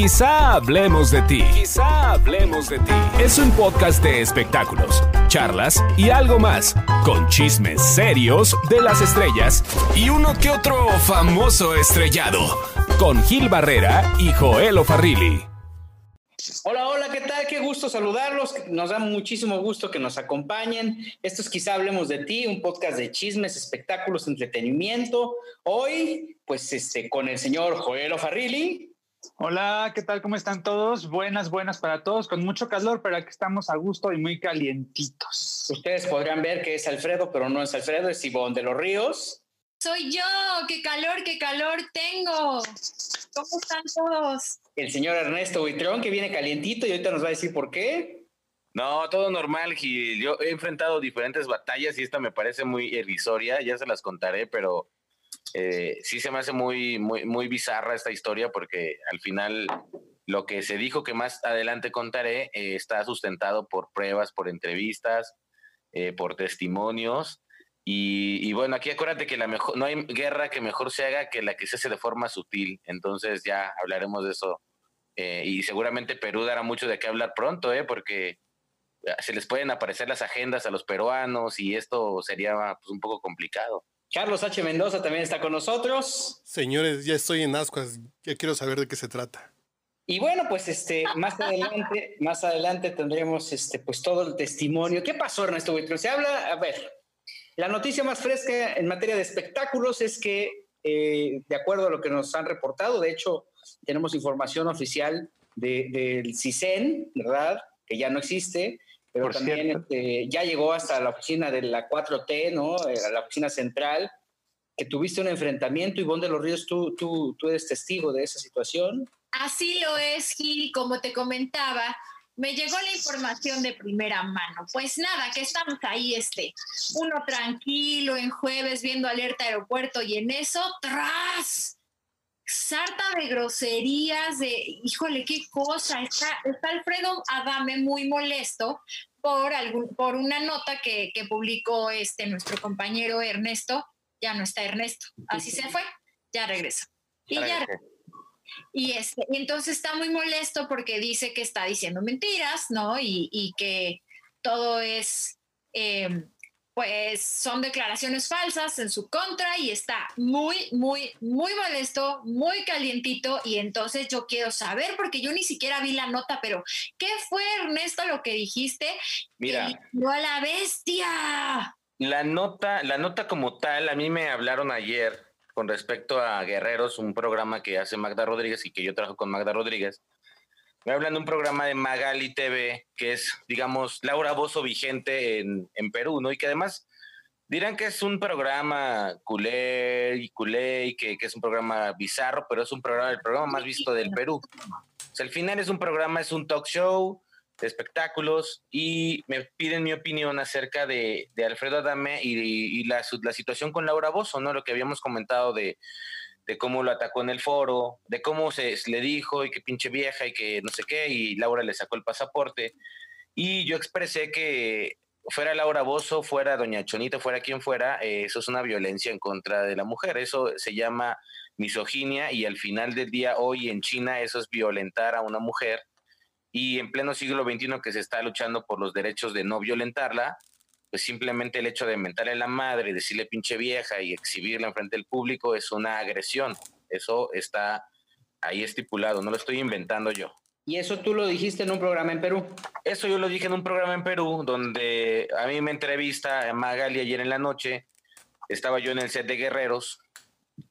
Quizá hablemos de ti. Quizá hablemos de ti. Es un podcast de espectáculos, charlas y algo más, con chismes serios de las estrellas y uno que otro famoso estrellado, con Gil Barrera y Joel O'Farrilli. Hola, hola, ¿qué tal? Qué gusto saludarlos. Nos da muchísimo gusto que nos acompañen. Esto es Quizá Hablemos de Ti, un podcast de chismes, espectáculos, entretenimiento. Hoy, pues, este, con el señor Joel O'Farrilli. Hola, ¿qué tal? ¿Cómo están todos? Buenas, buenas para todos, con mucho calor, pero aquí estamos a gusto y muy calientitos. Ustedes podrían ver que es Alfredo, pero no es Alfredo, es Ivonne de los Ríos. Soy yo, qué calor, qué calor tengo. ¿Cómo están todos? El señor Ernesto Buitrón, que viene calientito y ahorita nos va a decir por qué. No, todo normal, Gil. Yo he enfrentado diferentes batallas y esta me parece muy irrisoria, ya se las contaré, pero eh, sí se me hace muy, muy, muy bizarra esta historia porque al final lo que se dijo que más adelante contaré eh, está sustentado por pruebas, por entrevistas, eh, por testimonios. Y, bueno, aquí acuérdate que la mejor, no hay guerra que mejor se haga que la que se hace de forma sutil. Entonces ya hablaremos de eso. y seguramente Perú dará mucho de qué hablar pronto, ¿eh? porque se les pueden aparecer las agendas a los peruanos y esto sería pues, un poco complicado. Carlos H. Mendoza también está con nosotros. Señores, ya estoy en ascuas, ya quiero saber de qué se trata. Y bueno, pues este, más adelante, más adelante tendremos este, pues todo el testimonio. ¿Qué pasó, Ernesto Buitrón? Se habla, a ver, la noticia más fresca en materia de espectáculos es que, eh, de acuerdo a lo que nos han reportado, de hecho, tenemos información oficial del CISEN, ¿verdad? Que ya no existe, pero también este, ya llegó hasta la oficina de la 4T, ¿no? Eh, la oficina central, que tuviste un enfrentamiento, Ivonne de los Ríos, ¿tú, tú, tú eres testigo de esa situación. Así lo es, Gil, como te comentaba, me llegó la información de primera mano. Pues nada, que estamos ahí, este, uno tranquilo en jueves viendo alerta aeropuerto y en eso, tras sarta de groserías, de, híjole, qué cosa, está, está Alfredo Adame muy molesto por, algún, por una nota que, que publicó este, nuestro compañero Ernesto, ya no está Ernesto, así se fue, ya regresa. Y ya y, este, y entonces está muy molesto porque dice que está diciendo mentiras, ¿no? Y, y que todo es eh, pues son declaraciones falsas en su contra y está muy, muy, muy molesto, muy calientito y entonces yo quiero saber, porque yo ni siquiera vi la nota, pero ¿qué fue Ernesto lo que dijiste? Mira. No a la bestia. La nota, la nota como tal, a mí me hablaron ayer con respecto a Guerreros, un programa que hace Magda Rodríguez y que yo trabajo con Magda Rodríguez me hablan de un programa de Magali TV, que es, digamos, Laura Bozo vigente en, en Perú, ¿no? Y que además dirán que es un programa culé y culé y que, que, es un programa bizarro, pero es un programa, el programa más visto del Perú. O sea, al final es un programa, es un talk show de espectáculos y me piden mi opinión acerca de, de Alfredo Adame y, y la, la, situación con Laura Bozo, ¿no? Lo que habíamos comentado de, de cómo lo atacó en el foro, de cómo se le dijo y que pinche vieja y que no sé qué, y Laura le sacó el pasaporte. Y yo expresé que fuera Laura Bozo, fuera Doña Chonita, fuera quien fuera, eh, eso es una violencia en contra de la mujer. Eso se llama misoginia y al final del día, hoy en China, eso es violentar a una mujer. Y en pleno siglo XXI que se está luchando por los derechos de no violentarla, pues simplemente el hecho de mentarle a la madre, decirle pinche vieja y exhibirla en frente del público es una agresión. Eso está ahí estipulado, no lo estoy inventando yo. ¿Y eso tú lo dijiste en un programa en Perú? Eso yo lo dije en un programa en Perú, donde a mí me entrevista Magali ayer en la noche. Estaba yo en el set de Guerreros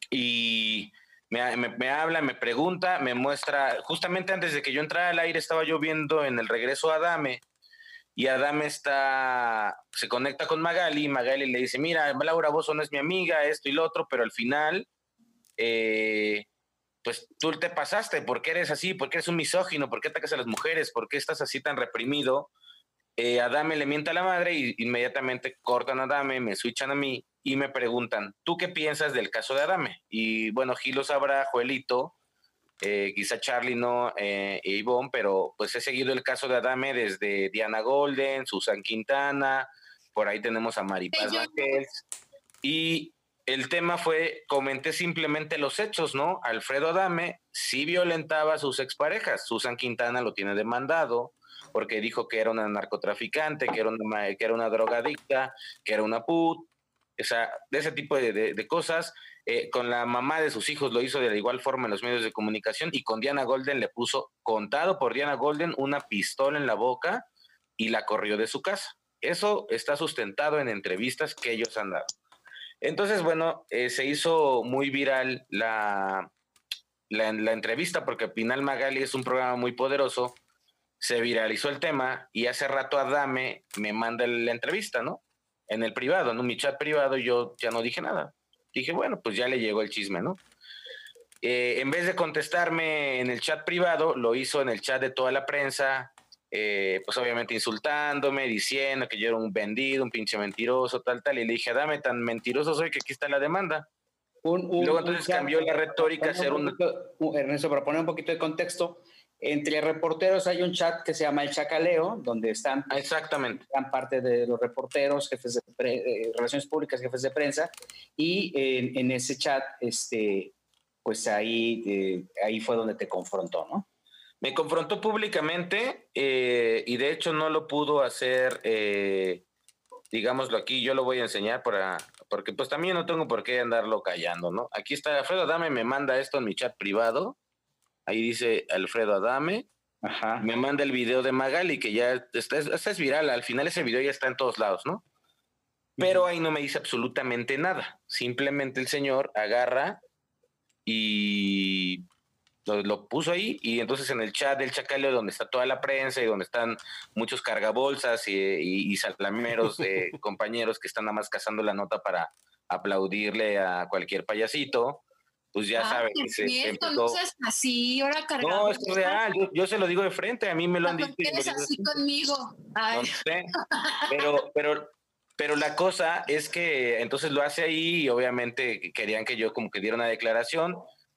y me, me, me, habla, me pregunta, me muestra, justamente antes de que yo entrara al aire estaba yo viendo en el regreso a Adame y Adame está, se conecta con Magali, y Magali le dice, mira, Laura vos no es mi amiga, esto y lo otro, pero al final, eh, pues tú te pasaste, ¿por qué eres así? ¿Por qué eres un misógino? ¿Por qué atacas a las mujeres? ¿Por qué estás así tan reprimido? Eh, Adame le miente a la madre y inmediatamente cortan a Adame, me switchan a mí y me preguntan, ¿tú qué piensas del caso de Adame? Y bueno, Gilo sabrá, Joelito, eh, quizá Charlie no, eh, e Ivonne, pero pues he seguido el caso de Adame desde Diana Golden, Susan Quintana, por ahí tenemos a Maripaz Vázquez, y el tema fue, comenté simplemente los hechos, ¿no? Alfredo Adame sí violentaba a sus exparejas. Susan Quintana lo tiene demandado porque dijo que era una narcotraficante, que era una, que era una drogadicta, que era una put, o sea, de ese tipo de, cosas. Eh, con la mamá de sus hijos lo hizo de igual forma en los medios de comunicación y con Diana Golden le puso, contado por Diana Golden, una pistola en la boca y la corrió de su casa. Eso está sustentado en entrevistas que ellos han dado. Entonces, bueno, eh, se hizo muy viral la, la, la, entrevista porque Pinal Magali es un programa muy poderoso. Se viralizó el tema y hace rato Adame me manda la entrevista, ¿no? En el privado, en mi chat privado, yo ya no dije nada. Dije, bueno, pues ya le llegó el chisme, ¿no? Eh, en vez de contestarme en el chat privado, lo hizo en el chat de toda la prensa, eh, pues obviamente insultándome, diciendo que yo era un vendido, un pinche mentiroso, tal, tal. Y le dije, dame tan mentiroso soy que aquí está la demanda. y luego entonces cambió la retórica a ser un... Ernesto, para poner un poquito de contexto, entre reporteros hay un chat que se llama El Chacaleo, donde están ah, Exactamente. gran parte de los reporteros, jefes de eh, relaciones públicas, jefes de prensa, y en, ese chat, este, pues ahí, eh, ahí fue donde te confrontó, ¿no? Me confrontó públicamente eh, y de hecho no lo pudo hacer, digámoslo aquí, yo lo voy a enseñar para, porque pues también no tengo por qué andarlo callando, ¿no? Aquí está Alfredo Adame, me manda esto en mi chat privado, ahí dice Alfredo Adame, Ajá. me manda el video de Magali, que ya está, es viral, al final ese video ya está en todos lados, ¿no? Pero ahí no me dice absolutamente nada, simplemente el señor agarra y lo, puso ahí y entonces en el chat del Chacaleo donde está toda la prensa y donde están muchos cargabolsas y, y, salameros de compañeros que están nada más cazando la nota para aplaudirle a cualquier payasito, pues ya ah, saben. Que se, no seas así, ahora No, es real, yo, se lo digo de frente, a mí me lo han dicho. ¿Por así conmigo? No sé, pero, pero, pero la cosa es que entonces lo hace ahí y obviamente querían que yo como que diera una declaración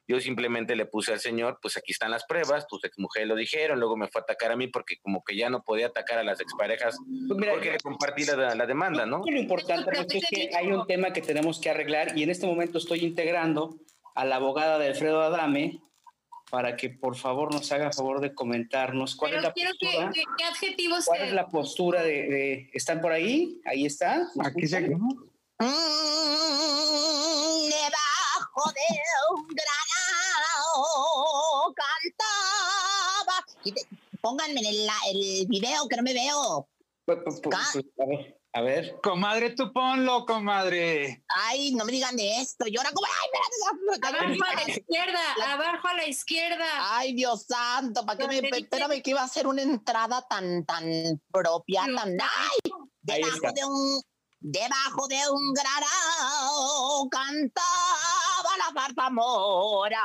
yo simplemente le puse al señor, pues aquí están las pruebas, tus exmujeres lo dijeron, luego me fue a atacar a mí porque como que ya no podía atacar a las exparejas pues porque le compartí la, la, demanda, ¿no? Lo importante es que hay un tema que tenemos que arreglar y en este momento estoy integrando a la abogada de Alfredo Adame para que por favor nos haga favor de comentarnos cuál es la postura. Que, ¿Qué adjetivos ¿Cuál es la postura de, ¿Están por ahí? Ahí está. Aquí se... Mm, debajo de un cantaba. pónganme en el, el, video que no me veo. Pues, pues, pues, a ver. A ver. Comadre, tú ponlo, comadre. Ay, no me digan de esto. Y ahora como, ay. Abajo a la izquierda, abajo a la izquierda. Ay, Dios santo, ¿para qué me, espérame que iba a ser una entrada tan, tan propia, tan, ay, debajo de un, debajo de un granado cantaba la zarzamora.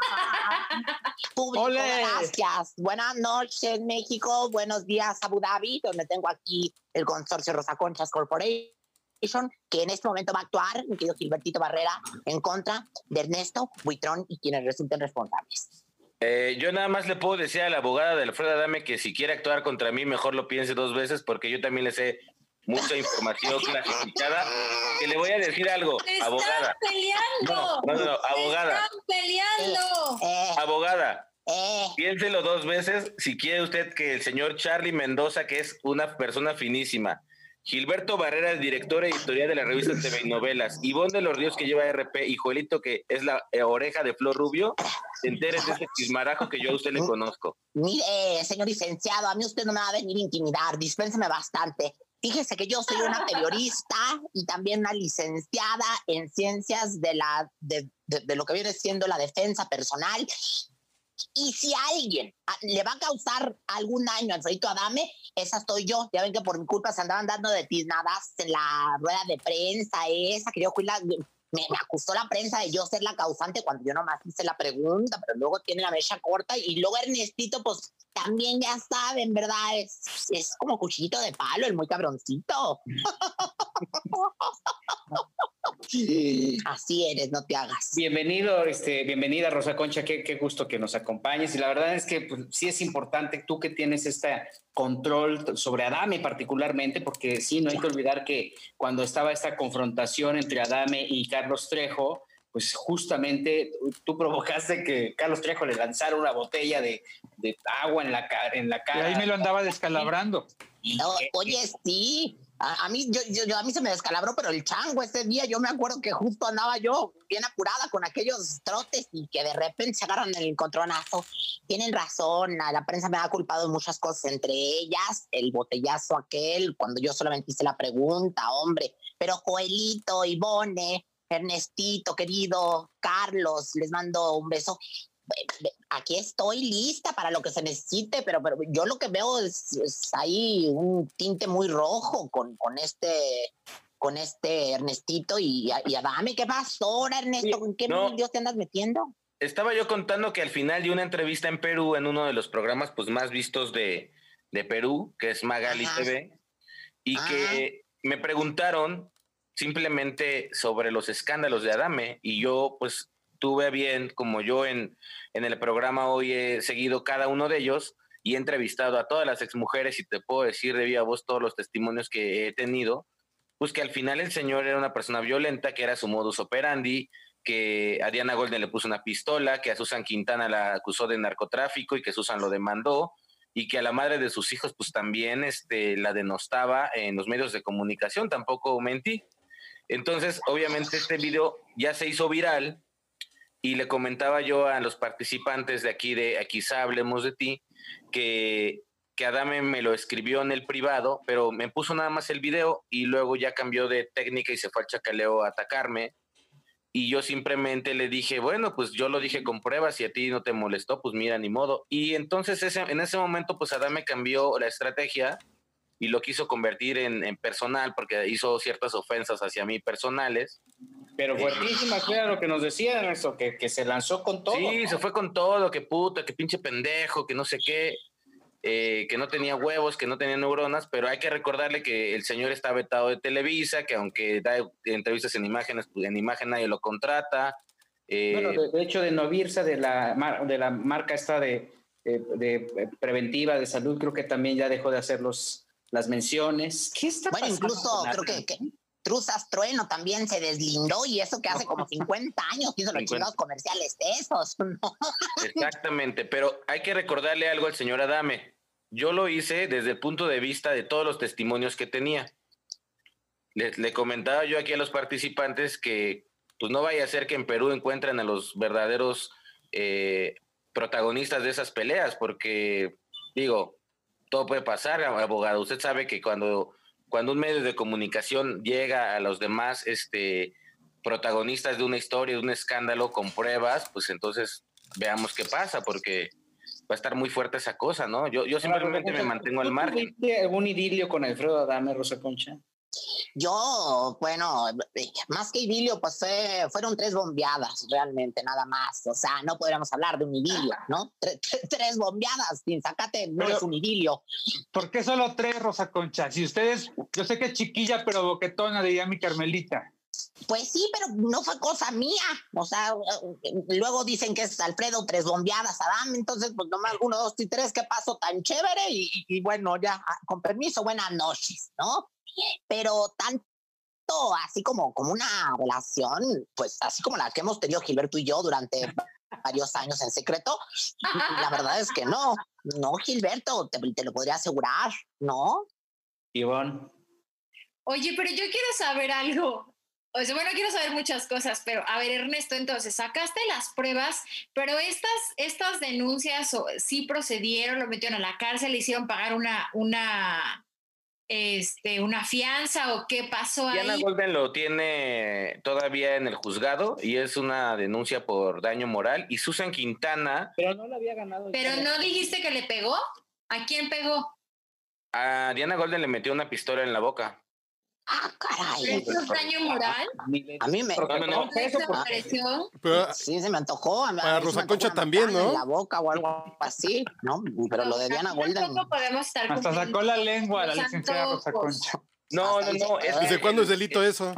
Público, gracias. Buenas noches, México. Buenos días, Abu Dhabi, donde tengo aquí el consorcio Rosa Conchas Corporation, que en este momento va a actuar, mi querido Gilbertito Barrera, en contra de Ernesto Buitrón y quienes resulten responsables. Eh, yo nada más le puedo decir a la abogada de Alfredo Adame que si quiere actuar contra mí, mejor lo piense dos veces, porque yo también le sé mucha información clasificada. Que le voy a decir algo, abogada. peleando! No, no, no, abogada. ¡Están peleando! Eh, eh. abogada. Eh. Piénselo dos veces si quiere usted que el señor Charlie Mendoza, que es una persona finísima, Gilberto Barrera, el director editorial de la revista TV y Novelas, Ivonne de los Ríos, que lleva RP, y Joelito, que es la oreja de Flor Rubio, se entere de ese chismarajo que yo a usted le conozco. Mire, señor licenciado, a mí usted no me va a venir a intimidar, dispénseme bastante. Fíjese que yo soy una periodista y también una licenciada en ciencias de, la, de, lo que viene siendo la defensa personal. Y si alguien ah, le va a causar algún daño a Alfredito Adame, esa soy yo. Ya ven que por mi culpa se andaban dando de tiznadas en la rueda de prensa, esa que yo fui la, me, acusó la prensa de yo ser la causante cuando yo nomás hice la pregunta, pero luego tiene la mecha corta y luego Ernestito, pues también ya saben, ¿verdad? Es, es como cuchillito de palo, el muy cabroncito. Así eres, no te hagas. Bienvenido, este, bienvenida Rosa Concha, qué, qué gusto que nos acompañes. Y la verdad es que pues, sí es importante, tú que tienes este control sobre Adame particularmente, porque sí, no hay que olvidar que cuando estaba esta confrontación entre Adame y Carlos Trejo, pues justamente tú provocaste que Carlos Trejo le lanzara una botella de, de agua en la, en la cara. Y ahí me lo andaba descalabrando. No, oye, sí, a, mí, yo, yo, a mí se me descalabró, pero el chango ese día, yo me acuerdo que justo andaba yo bien apurada con aquellos trotes y que de repente se agarran el encontronazo. Tienen razón, la prensa me ha culpado de muchas cosas, entre ellas el botellazo aquel, cuando yo solamente hice la pregunta, hombre, pero Joelito, Ivone, Ernestito, querido, Carlos, les mando un beso aquí estoy lista para lo que se necesite, pero, pero yo lo que veo es, ahí un tinte muy rojo con, con este con este Ernestito y, y Adame. ¿Qué pasó ahora, Ernesto? ¿Con qué no, te andas metiendo? Estaba yo contando que al final de una entrevista en Perú, en uno de los programas pues, más vistos de, de Perú, que es Magali TV, y que me preguntaron simplemente sobre los escándalos de Adame, y yo pues tuve bien, como yo en, en el programa hoy he seguido cada uno de ellos y he entrevistado a todas las exmujeres y te puedo decir de viva voz todos los testimonios que he tenido, pues que al final el señor era una persona violenta, que era su modus operandi, que a Diana Golden le puso una pistola, que a Susan Quintana la acusó de narcotráfico y que Susan lo demandó, y que a la madre de sus hijos pues también este, la denostaba en los medios de comunicación, tampoco mentí. Entonces, obviamente este video ya se hizo viral y le comentaba yo a los participantes de aquí, de aquí Hablemos de ti, que, que Adame me lo escribió en el privado, pero me puso nada más el video y luego ya cambió de técnica y se fue al chacaleo a atacarme. Y yo simplemente le dije, bueno, pues yo lo dije con pruebas y a ti no te molestó, pues mira, ni modo. Y entonces ese, en ese momento, pues Adame cambió la estrategia y lo quiso convertir en, en personal porque hizo ciertas ofensas hacia mí personales pero fuertísima, claro, lo que nos decían eso, que, que se lanzó con todo. Sí, se fue con todo, que puta, que pinche pendejo, que no sé qué, eh, que no tenía huevos, que no tenía neuronas, pero hay que recordarle que el señor está vetado de Televisa, que aunque da entrevistas en imágenes, en imagen nadie lo contrata. Eh, bueno, de, hecho, de Novirsa, de la, de la marca esta de, de, preventiva de salud, creo que también ya dejó de hacer los, las menciones. ¿Qué está bueno, incluso creo que, que Truzas Trueno también se deslindó y eso que hace como 50 años hizo los chingados comerciales de esos. Exactamente, pero hay que recordarle algo al señor Adame. Yo lo hice desde el punto de vista de todos los testimonios que tenía. Le, comentaba yo aquí a los participantes que pues no vaya a ser que en Perú encuentren a los verdaderos eh, protagonistas de esas peleas, porque digo, todo puede pasar, abogado. Usted sabe que cuando cuando un medio de comunicación llega a los demás este, protagonistas de una historia, de un escándalo con pruebas, pues entonces veamos qué pasa, porque va a estar muy fuerte esa cosa, ¿no? Yo, yo simplemente me mantengo al margen. ¿Algún idilio con Alfredo Adame, Rosa Concha? Yo, bueno, más que idilio, pues fueron tres bombeadas realmente, nada más. O sea, no podríamos hablar de un idilio, ¿no? tres bombeadas, sin sacate, no es un idilio. ¿Por qué solo tres, Rosa Concha? Si ustedes, yo sé que chiquilla, pero boquetona, diría mi Carmelita. Pues sí, pero no fue cosa mía. O sea, luego dicen que es Alfredo tres bombeadas, Adam. Entonces, pues nomás uno, dos y tres, qué pasó tan chévere. Y, y bueno, ya, ah, con permiso, buenas noches, ¿no? Pero tanto así como, como una relación, pues así como la que hemos tenido Gilberto y yo durante varios años en secreto, la verdad es que no, no Gilberto, te, te lo podría asegurar, ¿no? Ivonne. Oye, pero yo quiero saber algo. O sea, bueno, quiero saber muchas cosas, pero a ver, Ernesto, entonces, sacaste las pruebas, pero estas, estas denuncias sí procedieron, lo metieron a la cárcel, le hicieron pagar una, una, este, una fianza o qué pasó ahí? Diana Golden lo tiene todavía en el juzgado y es una denuncia por daño moral. Y Susan Quintana. Pero no la había ganado. ¿Pero no dijiste que le pegó? ¿A quién pegó? A Diana Golden le metió una pistola en la boca. Ah, caray. ¿Es un daño moral? A mí me. No, no, Pero, sí, se me antojó. Para Rosa Concha también, ¿no? En la boca o algo así, ¿no? Pero lo de Diana Golden. podemos estar Hasta sacó la lengua la licenciada Rosa Concha. No, no, no. ¿Desde cuándo es delito eso?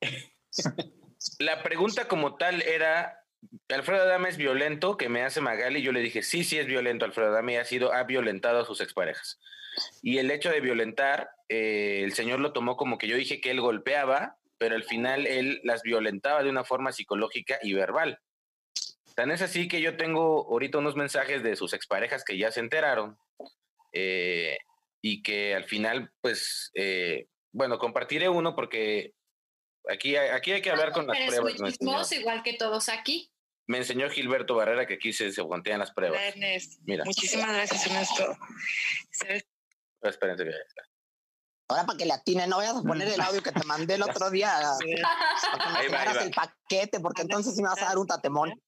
la pregunta como tal era, Alfredo Adame es violento, que me hace Magali. Yo le dije, sí, sí es violento. Alfredo Adame ha sido, ha violentado a sus exparejas. Y el hecho de violentar, eh, el señor lo tomó como que yo dije que él golpeaba, pero al final él las violentaba de una forma psicológica y verbal. Tan es así que yo tengo ahorita unos mensajes de sus exparejas que ya se enteraron eh, y que al final, pues, eh, bueno, compartiré uno porque aquí, aquí hay que hablar con las pruebas. Es igual que todos aquí. Me enseñó Gilberto Barrera que aquí se, se las pruebas. Mira. Muchísimas gracias, Ernesto. Espérense, Ahora para que le atine, no vayas a poner el audio que te mandé el otro día. Para que me el paquete, porque entonces sí me vas a dar un tatemón.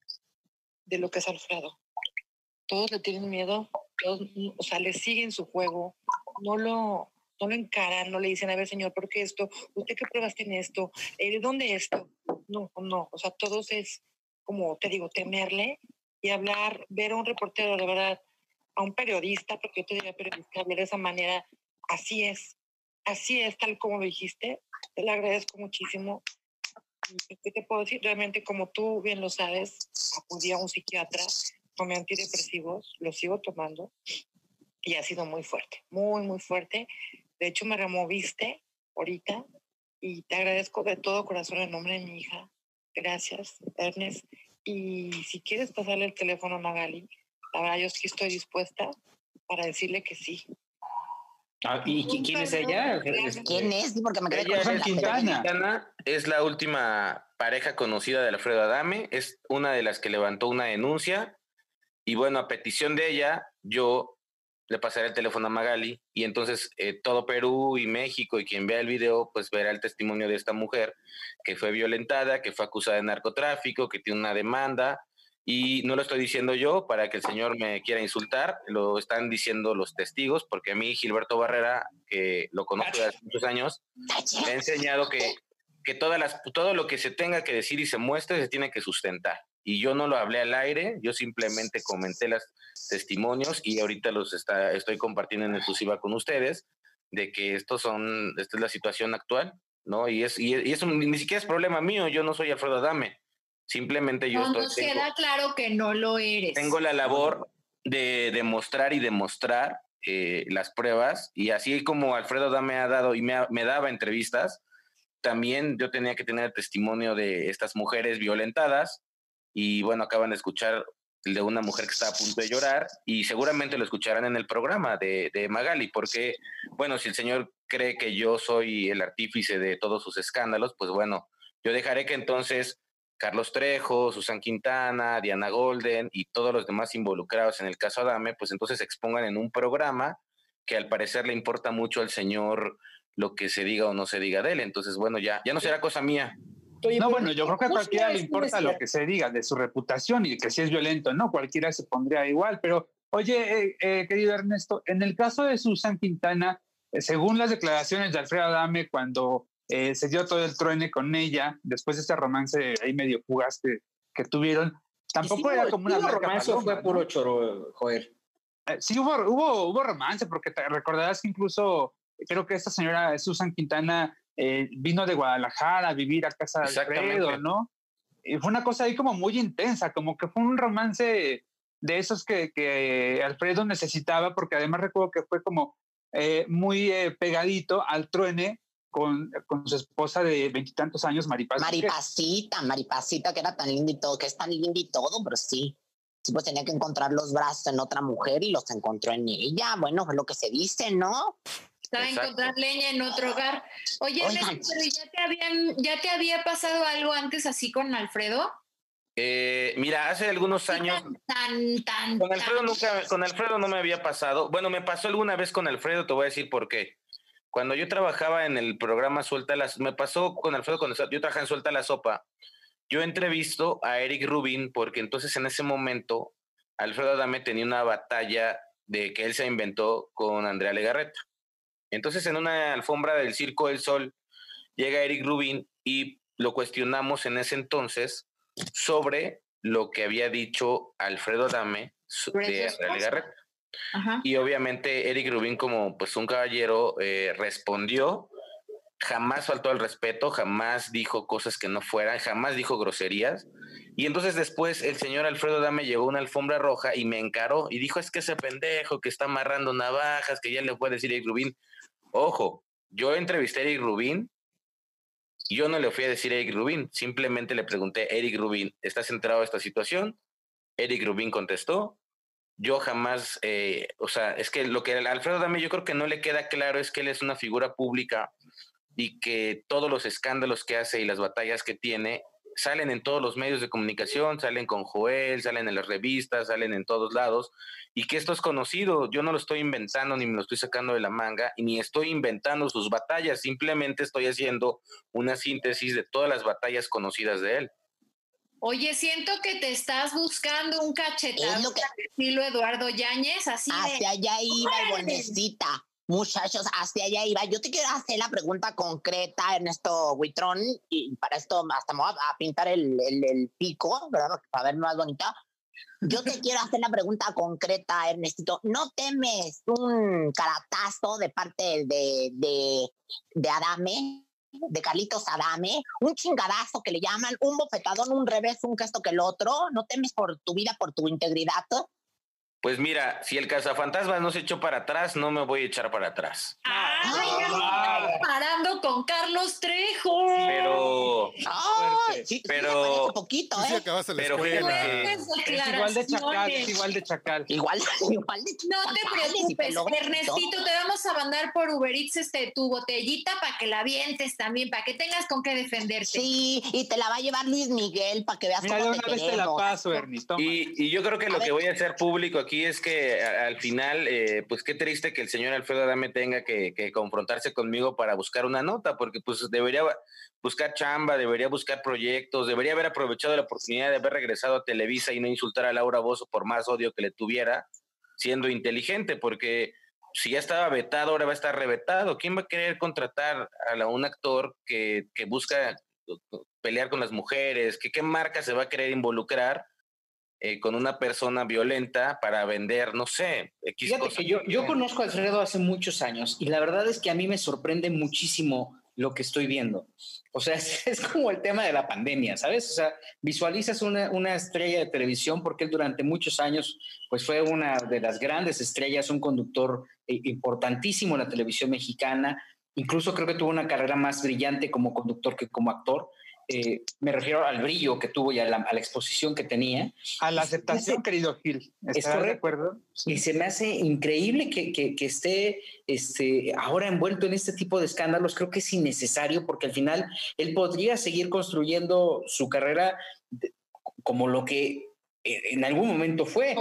De lo que es Alfredo. Todos le tienen miedo, todos, o sea, le siguen su juego, no lo, no lo encaran, no le dicen, a ver, señor, ¿por qué esto? ¿Usted qué pruebas tiene esto? Eh, ¿De dónde esto? No, no, o sea, todos es como, te digo, temerle y hablar, ver a un reportero, de verdad, a un periodista, porque yo te diría periodista, de esa manera, así es, así es, tal como lo dijiste, te lo agradezco muchísimo. ¿Qué te puedo decir? Realmente, como tú bien lo sabes, acudí a un psiquiatra, tomé antidepresivos, los sigo tomando y ha sido muy fuerte, muy, muy fuerte. De hecho, me removiste ahorita y te agradezco de todo corazón en nombre de mi hija. Gracias, Ernest. Y si quieres pasarle el teléfono a Magali, la verdad yo sí estoy dispuesta para decirle que sí. Ah, ¿Y quién es ella? ¿Quién es? Porque me quedé con Quintana. Es la última pareja conocida de Alfredo Adame. Es una de las que levantó una denuncia. Y bueno, a petición de ella, yo le pasaré el teléfono a Magali y entonces eh, todo Perú y México y quien vea el video pues verá el testimonio de esta mujer que fue violentada, que fue acusada de narcotráfico, que tiene una demanda y no lo estoy diciendo yo para que el señor me quiera insultar, lo están diciendo los testigos porque a mí Gilberto Barrera, que lo conozco desde hace muchos años, me ha enseñado que, que todas las, todo lo que se tenga que decir y se muestre se tiene que sustentar. Y yo no lo hablé al aire, yo simplemente comenté los testimonios y ahorita los está, estoy compartiendo en exclusiva con ustedes de que estos son, esta es la situación actual, ¿no? Y, es, y, eso ni siquiera es problema mío, yo no soy Alfredo Adame, simplemente yo no, estoy... queda claro que no lo eres. Tengo la labor de demostrar y demostrar eh, las pruebas y así como Alfredo Adame ha dado y me, me daba entrevistas, también yo tenía que tener el testimonio de estas mujeres violentadas, y bueno, acaban de escuchar el de una mujer que está a punto de llorar y seguramente lo escucharán en el programa de, de, Magali, porque, bueno, si el señor cree que yo soy el artífice de todos sus escándalos, pues bueno, yo dejaré que entonces Carlos Trejo, Susan Quintana, Diana Golden y todos los demás involucrados en el caso Adame, pues entonces se expongan en un programa que al parecer le importa mucho al señor lo que se diga o no se diga de él. Entonces, bueno, ya, ya no será cosa mía, no, bueno, yo creo que a cualquiera le importa lo que se diga de su reputación y que si es violento, no, cualquiera se pondría igual. Pero, oye, eh, eh, querido Ernesto, en el caso de Susan Quintana, eh, según las declaraciones de Alfredo Adame cuando se dio todo el truene con ella, después de ese romance ahí medio fugaz que, tuvieron, tampoco era como una romance fue puro choro, joder. sí, hubo, hubo, hubo romance, porque te recordarás que incluso creo que esta señora Susan Quintana eh, vino de Guadalajara a vivir a casa de Alfredo, ¿no? Y fue una cosa ahí como muy intensa, como que fue un romance de esos que, que Alfredo necesitaba, porque además recuerdo que fue como eh, muy eh, pegadito al truene con, con, su esposa de veintitantos años, Maripaz. Maripacita, Maripacita, que era tan linda y todo, que es tan linda y todo, pero sí. Sí, pues tenía que encontrar los brazos en otra mujer y los encontró en ella. Bueno, es lo que se dice, ¿no? Estaba a encontrar leña en otro hogar. Oye, pero ya te, habían, ¿ya te había pasado algo antes así con Alfredo? Eh, mira, hace algunos años. Tan, tan, con Alfredo nunca, con Alfredo no me había pasado. Bueno, me pasó alguna vez con Alfredo, te voy a decir por qué. Cuando yo trabajaba en el programa Suelta las, me pasó con Alfredo cuando yo trabajaba en Suelta la Sopa. Yo entrevisto a Eric Rubin porque entonces en ese momento Alfredo Adame tenía una batalla de que él se inventó con Andrea Legarreta. Entonces, en una alfombra del Circo del Sol, llega Eric Rubin y lo cuestionamos en ese entonces sobre lo que había dicho Alfredo Dame de Y obviamente Eric Rubin, como pues un caballero, eh, respondió jamás faltó al respeto, jamás dijo cosas que no fueran, jamás dijo groserías. Y entonces después el señor Alfredo Dame llevó una alfombra roja y me encaró y dijo, es que ese pendejo que está amarrando navajas, que ya le puede decir Eric Rubín. Ojo, yo entrevisté a Eric Rubín y yo no le fui a decir Eric Rubín, simplemente le pregunté, Eric Rubín, ¿estás enterado de esta situación? Eric Rubín contestó, yo jamás, eh, o sea, es que lo que Alfredo Dame yo creo que no le queda claro es que él es una figura pública y que todos los escándalos que hace y las batallas que tiene salen en todos los medios de comunicación, salen con Joel, salen en las revistas, salen en todos lados, y que esto es conocido, yo no lo estoy inventando ni me lo estoy sacando de la manga, y ni estoy inventando sus batallas, simplemente estoy haciendo una síntesis de todas las batallas conocidas de él. Oye, siento que te estás buscando un cachetado estilo Eduardo Yáñez, así Hacia allá iba, bonecita. Muchachos, hacia allá iba. Yo te quiero hacer la pregunta concreta, Ernesto Huitrón, y para esto hasta me voy a pintar el, el, pico, ¿verdad? Para ver más bonita. Yo te quiero hacer la pregunta concreta, Ernestito. ¿No temes un caratazo de parte de, de, de Adame, de Carlitos Adame? Un chingadazo que le llaman, un bofetadón, un revés, un gesto que el otro. ¿No temes por tu vida, por tu integridad? Pues mira, si el cazafantasmas no se echó para atrás, no me voy a echar para atrás. ¡Ay! Parando con Carlos Trejo. Pero. ¡Ay! Sí, pero. Sí, poquito, ¿eh? Sí, pero. Es igual de chacal, es igual de chacal. Igual, igual de chacal. No te preocupes, Ernestito, te vamos a mandar por Uber Eats este, tu botellita para que la vientes también, para que tengas con qué defenderte. Sí, y te la va a llevar Luis Miguel para que veas Mira, cómo te una vez te la paso, Ernest. toma. Y, y yo creo que A lo ver. que voy a hacer público aquí es que al final, eh, pues qué triste que el señor Alfredo Adame tenga que, confrontarse conmigo para buscar una nota, porque pues debería buscar chamba, debería buscar proyectos, debería haber aprovechado la oportunidad de haber regresado a Televisa y no insultar a Laura Bozo por más odio que le tuviera, siendo inteligente, porque si ya estaba vetado, ahora va a estar revetado. ¿Quién va a querer contratar a la- un actor que, busca pelear con las mujeres? ¿Qué, ¿Qué marca se va a querer involucrar eh, con una persona violenta para vender, no sé, X Fíjate que yo, yo conozco a Alfredo hace muchos años y la verdad es que a mí me sorprende muchísimo lo que estoy viendo. O sea, es, es como el tema de la pandemia, ¿sabes? O sea, visualizas una, una estrella de televisión porque él durante muchos años pues fue una de las grandes estrellas, un conductor eh, importantísimo en la televisión mexicana. Incluso creo que tuvo una carrera más brillante como conductor que como actor. Eh, me refiero al brillo que tuvo y a la, a la exposición que tenía. A la aceptación, querido Gil. Es ¿Estás de acuerdo? Y se me hace increíble que, que- que esté este, ahora envuelto en este tipo de escándalos. Creo que es innecesario porque al final él podría seguir construyendo su carrera de- como lo que en algún momento fue.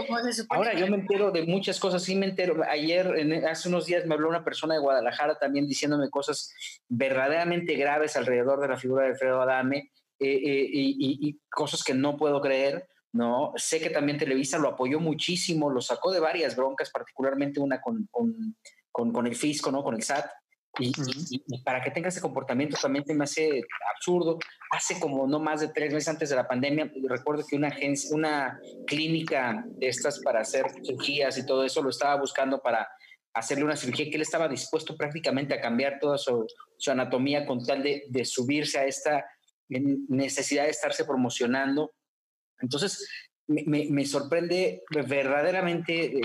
Ahora yo me entero de muchas cosas, sí me entero. Ayer, en- hace unos días, me habló una persona de Guadalajara también diciéndome cosas verdaderamente graves alrededor de la figura de Alfredo Adame eh, eh, y, y- y cosas que no puedo creer. No, sé que también Televisa lo apoyó muchísimo, lo sacó de varias broncas, particularmente una con, con, con- con el fisco, ¿no? Con el SAT. Y, y- y para que tenga ese comportamiento también se me hace absurdo. Hace como no más de tres meses antes de la pandemia, recuerdo que una agencia, una clínica de estas para hacer cirugías y todo eso lo estaba buscando para hacerle una cirugía que él estaba dispuesto prácticamente a cambiar toda su, su anatomía con tal de, de subirse a esta necesidad de estarse promocionando. Entonces, me, me- me sorprende verdaderamente eh,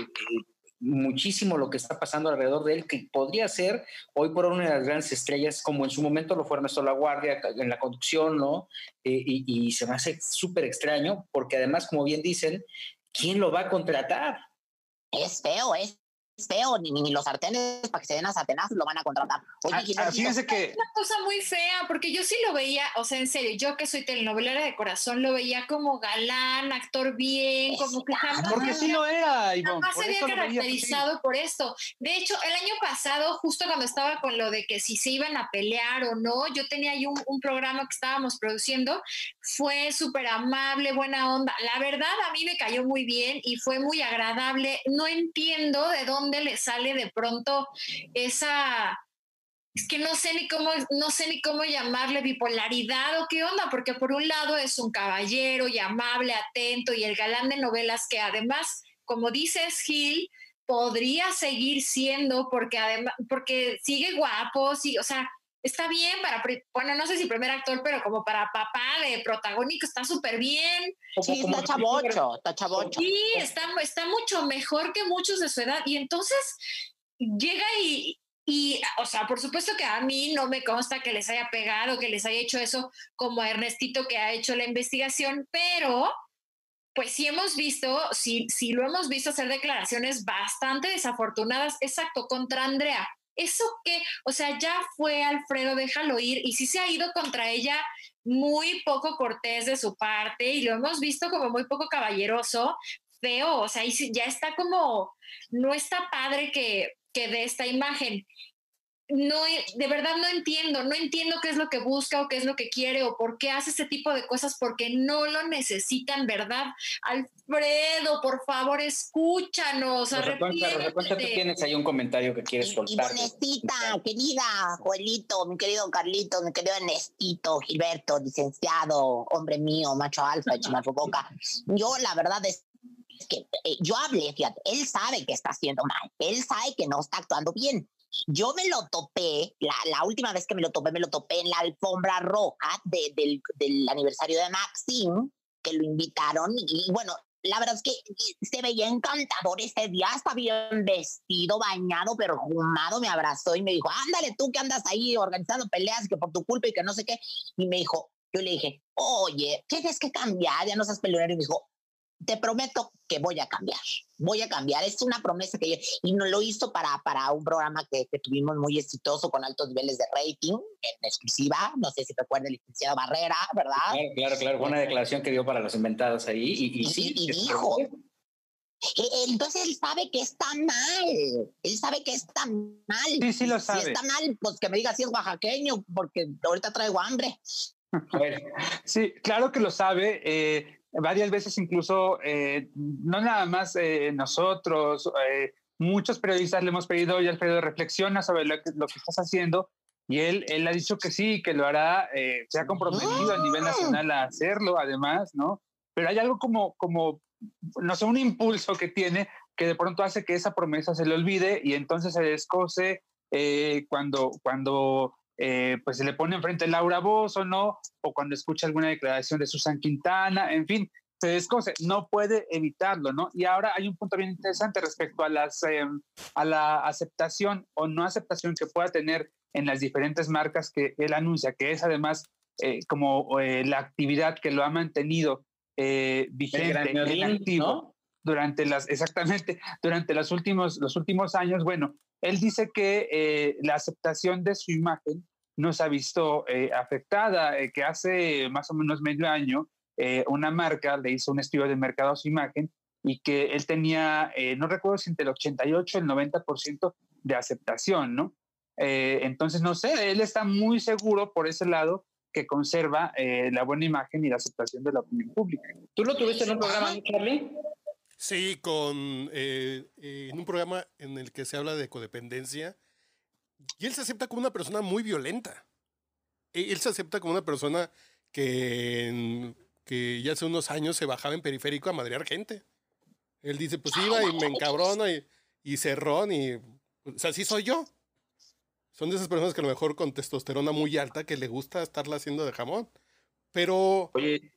muchísimo lo que está pasando alrededor de él, que podría ser hoy por una de las grandes estrellas, como en su momento lo fue Ernesto La Guardia en la conducción, ¿no? Eh, y, y se me hace súper extraño, porque además, como bien dicen, ¿quién lo va a contratar? Es feo, es feo. Ni, ni, los sartenes para que se den a sartenazos lo van a contratar. Oye, Ah, Gil, ah, fíjense que una cosa muy fea, porque yo sí lo veía, o sea, en serio, yo que soy telenovelera de corazón, lo veía como galán, actor bien, como que jamás, porque sí lo era, Ivonne. jamás por se había lo veía caracterizado por esto. De hecho, el año pasado, justo cuando estaba con lo de que si se iban a pelear o no, yo tenía ahí un, un programa que estábamos produciendo, fue súper amable, buena onda. La verdad, a mí me cayó muy bien y fue muy agradable. No entiendo de dónde le sale de pronto esa es que no sé ni cómo, no sé ni cómo llamarle bipolaridad o qué onda, porque por un lado es un caballero y amable, atento y el galán de novelas que además, como dices Gil, podría seguir siendo porque además, porque sigue guapo, sí, o sea, está bien para, bueno, no sé si primer actor, pero como para papá de protagónico está súper bien. Sí, está chavocho, está chavocho. Sí, está, está mucho mejor que muchos de su edad. Y entonces llega y, y, o sea, por supuesto que a mí no me consta que les haya pegado, que les haya hecho eso como a Ernestito que ha hecho la investigación, pero pues sí hemos visto, sí, sí lo hemos visto hacer declaraciones bastante desafortunadas, exacto, contra Andrea. ¿Eso qué? O sea, ya fue Alfredo, déjalo ir, y sí se ha ido contra ella muy poco cortés de su parte, y lo hemos visto como muy poco caballeroso, feo, o sea, ya está como, no está padre que, que de esta imagen no, de verdad no entiendo, no entiendo qué es lo que busca o qué es lo que quiere o por qué hace ese tipo de cosas, porque no lo necesitan, ¿verdad? Alfredo, por favor, escúchanos, arrepiéntete. tú tienes ahí un comentario que quieres soltar. Nestita, querida, Joelito, mi querido Carlito, mi querido Nestito, Gilberto, licenciado, hombre mío, macho alfa, boca. Yo la verdad es que eh, yo hablé, fíjate, él sabe que está haciendo mal, él sabe que no está actuando bien yo me lo topé, la, la, última vez que me lo topé, me lo topé en la alfombra roja del, del, aniversario de Maxine, que lo invitaron. Y, bueno, la verdad es que se veía encantador ese día, está bien vestido, bañado, perfumado, me abrazó y me dijo, ándale tú que andas ahí organizando peleas que por tu culpa y que no sé qué. Y me dijo, yo le dije, oye, tienes que cambiar, ya no seas peleonero. Y me dijo, te prometo que voy a cambiar, voy a cambiar. Es una promesa que yo, y no lo hizo para, para un programa que, tuvimos muy exitoso con altos niveles de rating, en exclusiva, no sé si te acuerdas, licenciado Barrera, ¿verdad? Claro, claro, claro, fue una declaración que dio para los inventados ahí y, y, sí. Y, dijo, e, entonces él sabe que está mal. Él sabe que está mal. Sí, sí lo sabe. Si está mal, pues que me diga si es oaxaqueño, porque ahorita traigo hambre. Sí, claro que lo sabe. Eh, varias veces incluso, eh, no nada más eh, nosotros, eh, muchos periodistas le hemos pedido, oye Alfredo, reflexiona sobre lo que, lo estás haciendo, y él, él ha dicho que sí, que lo hará, se ha comprometido a nivel nacional a hacerlo, además, ¿no? Pero hay algo como, como, no sé, un impulso que tiene que de pronto hace que esa promesa se le olvide y entonces se descose cuando, cuando eh, pues se le pone enfrente Laura Bozo, ¿no? O cuando escucha alguna declaración de Susan Quintana, en fin, se descoce, no puede evitarlo, ¿no? Y ahora hay un punto bien interesante respecto a, las, em, a la aceptación o no aceptación que pueda tener en las diferentes marcas que él anuncia, que es además eh, como eh, la actividad que lo ha mantenido vigente en activo durante las, exactamente, durante los últimos, los últimos años, bueno, él dice que eh, la aceptación de su imagen no se ha visto eh, afectada, eh, que hace más o menos medio año una marca le hizo un estudio de mercado a su imagen y que él tenía, no recuerdo si entre el 88 y el 90% de aceptación, ¿no? entonces, no sé, él está muy seguro por ese lado que conserva la buena imagen y la aceptación de la opinión pública. ¿Tú lo tuviste en un programa, Charlie? Sí, con eh, eh, en un programa en el que se habla de codependencia. Y él se acepta como una persona muy violenta. E, él se acepta como una persona que, que ya hace unos años se bajaba en periférico a madrear gente. Él dice, pues iba y me encabrona y, y cerrón y... O sea, así soy yo. Son de esas personas que a lo mejor con testosterona muy alta que le gusta estarla haciendo de jamón. Pero... Oye,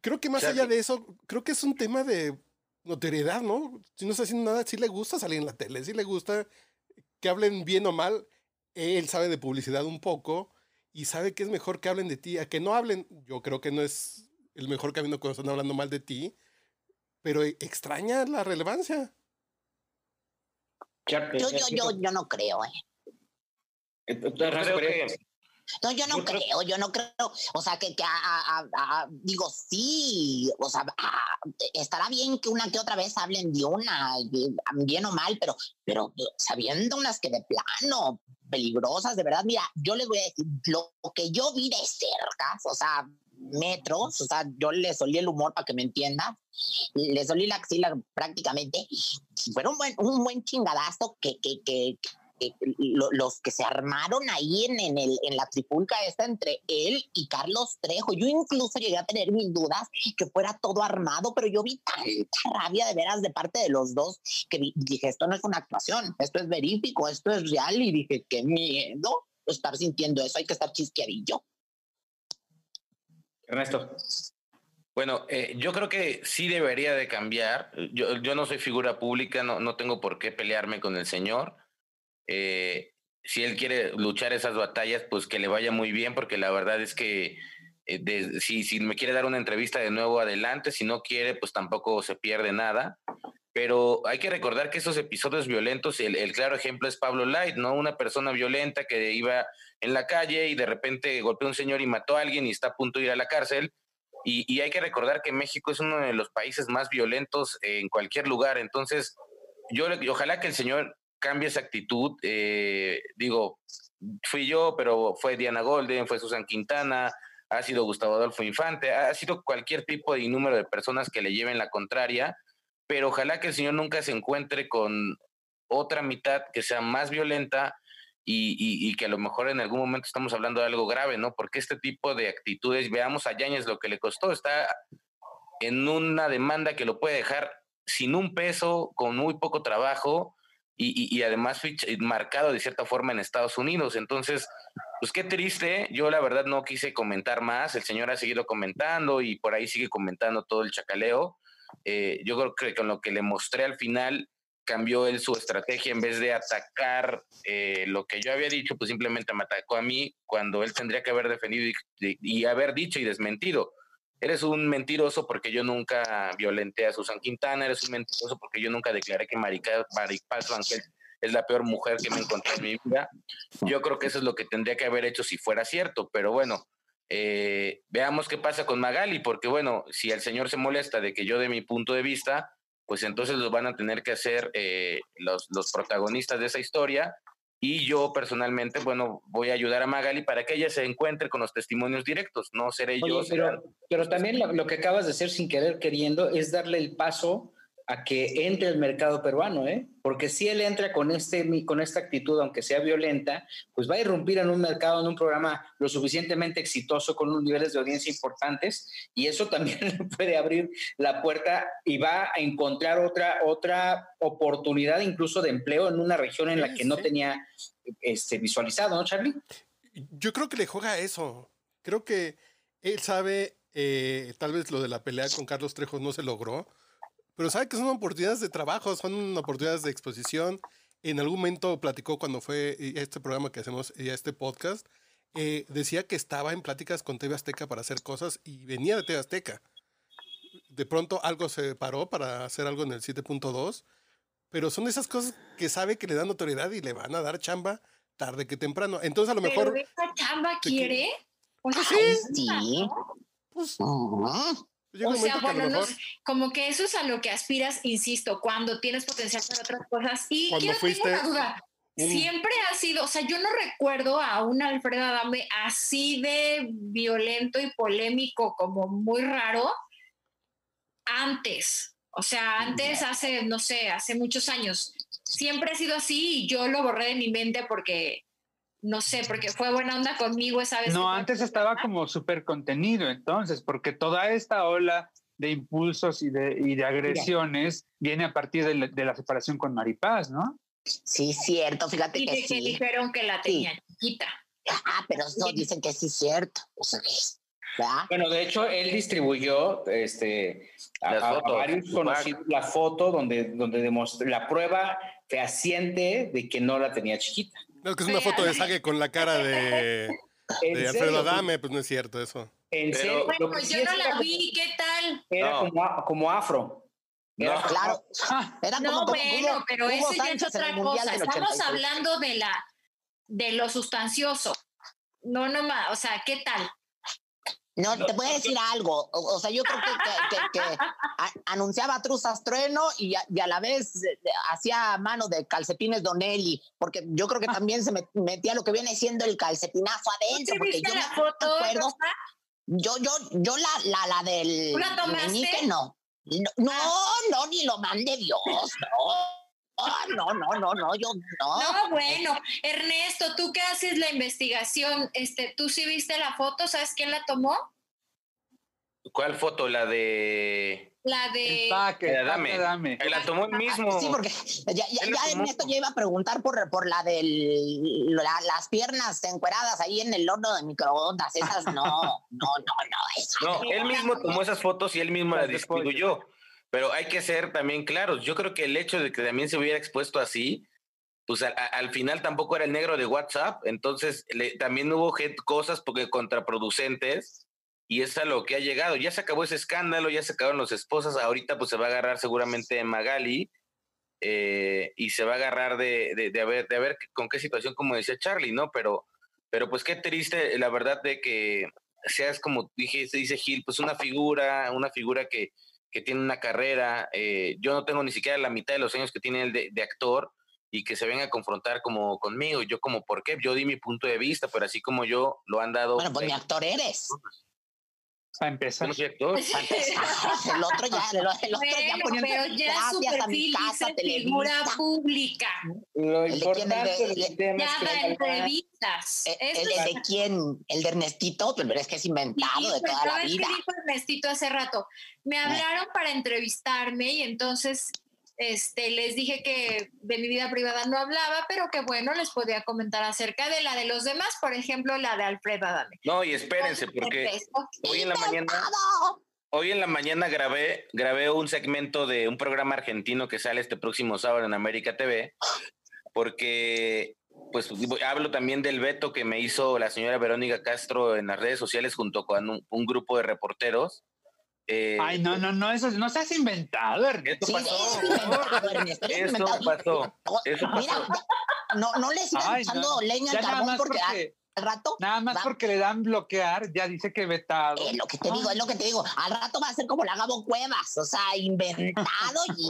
creo que más allá de eso, creo que es un tema de notoriedad, ¿no? Si no está haciendo nada, sí le gusta salir en la tele, sí le gusta que hablen bien o mal. Él sabe de publicidad un poco y sabe que es mejor que hablen de ti a que no hablen. Yo creo que no es el mejor camino cuando están hablando mal de ti, pero extraña la relevancia. Yo, yo, yo, yo no creo, ¿eh? No, yo no creo, yo no creo, o sea, que, que digo, sí, o sea, estará bien que una que otra vez hablen de una, bien o mal, pero, pero sabiendo unas que de plano peligrosas, de verdad, mira, yo les voy a decir, lo que yo vi de cerca, o sea, metros, o sea, yo le solí el humor para que me entienda, le solí la axila prácticamente, fue un buen, un buen chingadazo que, que, que, los que se armaron ahí en, en, el, en la tripulca esta entre él y Carlos Trejo. Yo incluso llegué a tener mis dudas que fuera todo armado, pero yo vi tanta rabia de veras de parte de los dos que dije, esto no es una actuación, esto es verífico, esto es real y dije, qué miedo. estar sintiendo eso, hay que estar chisqueadillo. Ernesto. Bueno, eh, yo creo que sí debería de cambiar. Yo, yo no soy figura pública, no, no tengo por qué pelearme con el señor. Eh, si él quiere luchar esas batallas, pues que le vaya muy bien, porque la verdad es que eh, si, si me quiere dar una entrevista de nuevo, adelante. Si no quiere, pues tampoco se pierde nada. Pero hay que recordar que esos episodios violentos, el, el, claro ejemplo es Pablo Light, ¿no? Una persona violenta que iba en la calle y de repente golpeó a un señor y mató a alguien y está a punto de ir a la cárcel. Y, y hay que recordar que México es uno de los países más violentos en cualquier lugar. Entonces, yo ojalá que el señor cambie esa actitud. Eh, digo, fui yo, pero fue Diana Golden, fue Susan Quintana, ha sido Gustavo Adolfo Infante, ha sido cualquier tipo y número de personas que le lleven la contraria, pero ojalá que el señor nunca se encuentre con otra mitad que sea más violenta y, que a lo mejor en algún momento estamos hablando de algo grave, ¿no? Porque este tipo de actitudes, veamos a Yáñez lo que le costó, está en una demanda que lo puede dejar sin un peso, con muy poco trabajo, y, y, además marcado de cierta forma en Estados Unidos. Entonces, pues qué triste. Yo la verdad no quise comentar más. El señor ha seguido comentando y por ahí sigue comentando todo el chacaleo. Eh, yo creo que con lo que le mostré al final cambió él su estrategia en vez de atacar eh, lo que yo había dicho, pues simplemente me atacó a mí cuando él tendría que haber defendido y, y haber dicho y desmentido eres un mentiroso porque yo nunca violenté a Susan Quintana, eres un mentiroso porque yo nunca declaré que Maripaz Rangel es la peor mujer que me encontré en mi vida. Yo creo que eso es lo que tendría que haber hecho si fuera cierto, pero bueno, eh, veamos qué pasa con Magali, porque bueno, si el señor se molesta de que yo de mi punto de vista, pues entonces los van a tener que hacer eh, los, los protagonistas de esa historia y yo personalmente, bueno, voy a ayudar a Magali para que ella se encuentre con los testimonios directos, no seré Oye, yo. Pero, pero también lo, lo, que acabas de hacer sin querer queriendo es darle el paso a que entre el mercado peruano, ¿eh? Porque si él entra con, este, con esta actitud, aunque sea violenta, pues va a irrumpir en un mercado, en un programa lo suficientemente exitoso, con unos niveles de audiencia importantes, y eso también le puede abrir la puerta y va a encontrar otra, otra oportunidad incluso de empleo en una región en la que no tenía este, visualizado, ¿no, Charlie? Yo creo que le juega eso. Creo que él sabe, eh, tal vez lo de la pelea con Carlos Trejo no se logró, pero sabe que son oportunidades de trabajo, son oportunidades de exposición. En algún momento platicó cuando fue este programa que hacemos, y este podcast, eh, decía que estaba en pláticas con TV Azteca para hacer cosas y venía de TV Azteca. De pronto algo se paró para hacer algo en el 7.2, pero son esas cosas que sabe que le dan notoriedad y le van a dar chamba tarde que temprano. Entonces a lo mejor... ¿Pero esa chamba quiere? Pues sí. sí. Pues, o sea, bueno, no, como que eso es a lo que aspiras, insisto, cuando tienes potencial para otras cosas. Y cuando quiero fuiste una duda. Siempre ha sido, o sea, yo no recuerdo a un Alfredo Adame así de violento y polémico, como muy raro, antes. O sea, antes, hace, no sé, hace muchos años. Siempre ha sido así y yo lo borré de mi mente porque no sé, porque fue buena onda conmigo esa vez. No, antes estaba como súper contenido, entonces, porque toda esta ola de impulsos y de, y de agresiones Mira. viene a partir de la, de la, separación con Maripaz, ¿no? Sí, cierto, fíjate y que, de que sí. dijeron que la tenía sí. chiquita. Ah, pero no dicen que sí es cierto. O sea, ¿verdad? Bueno, de hecho, él distribuyó este, a, a, a varios conocidos la foto donde, donde demostró la prueba fehaciente de que no la tenía chiquita. No, es que es una foto de Sage con la cara de, de Alfredo Adame, pues no es cierto eso. En serio, bueno, pues yo no la vi, ¿qué tal? Era no. como, como, afro. Era no, claro. Era no, como, bueno, como, pero eso ya es otra cosa. Estamos hablando de la de lo sustancioso. No, no más, o sea, ¿qué tal? No, te voy a decir algo. O, o sea, yo creo que, que, que, que a, anunciaba truzas trueno y a, y a, la vez eh, hacía mano de calcetines Donelli, porque yo creo que también se metía lo que viene siendo el calcetinazo adentro. Porque yo la foto, acuerdo, yo, yo, yo la, la, la del ¿La tomaste? meñique. No, no, no, ni lo mande Dios, no. Oh, no, no, no, no, yo no. No, bueno, Ernesto, tú que haces la investigación, este, ¿tú sí viste la foto? ¿Sabes quién la tomó? ¿Cuál foto? La de. La de. Dame. La tomó el mismo. Sí, porque ya, ya, ya Ernesto ya iba a preguntar por, por la de las piernas encueradas ahí en el horno de microondas. Esas no, no, no, no. no, él mismo tomó esas fotos y él mismo las distribuyó. Pero hay que ser también claros. Yo creo que el hecho de que también se hubiera expuesto así, pues al final tampoco era el negro de WhatsApp. Entonces también hubo cosas porque contraproducentes y es a lo que ha llegado. Ya se acabó ese escándalo, ya se acabaron las esposas, ahorita pues se va a agarrar seguramente Magali eh, y se va a agarrar de, de, de, ver, de ver con qué situación, como decía Charlie, ¿no? Pero, pero pues qué triste, la verdad, de que seas como dije, dice Gil, pues una figura, una figura que, que tiene una carrera, eh, yo no tengo ni siquiera la mitad de los años que tiene él de, de actor y que se venga a confrontar como conmigo, yo como, ¿por qué? Yo di mi punto de vista, pero así como yo lo han dado... Bueno, pues mi actor eres. A empezar. el otro ya, el, otro ya poniendo pero ya su perfil casa, dice figura pública. Lo importante el, del tema ya da entrevistas. El, el, de quién, el de Ernestito, pero es que es inventado sí, de toda la vida. que dijo Ernestito hace rato? Me hablaron para entrevistarme y entonces este, les dije que de mi vida privada no hablaba, pero que bueno, les podía comentar acerca de la de los demás, por ejemplo, la de Alfredo Adame. No, y espérense, porque hoy en la mañana, hoy en la mañana grabé, grabé un segmento de un programa argentino que sale este próximo sábado en América TV, porque pues hablo también del veto que me hizo la señora Verónica Castro en las redes sociales junto con un grupo de reporteros eh, Ay, no, no, no, eso no se has inventado, Ernesto. Esto pasó. Esto pasó. Eso pasó. no, no le sigan echando leña al carbón porque, porque, rato. Nada más porque le dan bloquear, ya dice que vetado. Es lo que te digo, es lo que te digo. Al rato va a ser como la Gabo Cuevas, o sea, inventado y,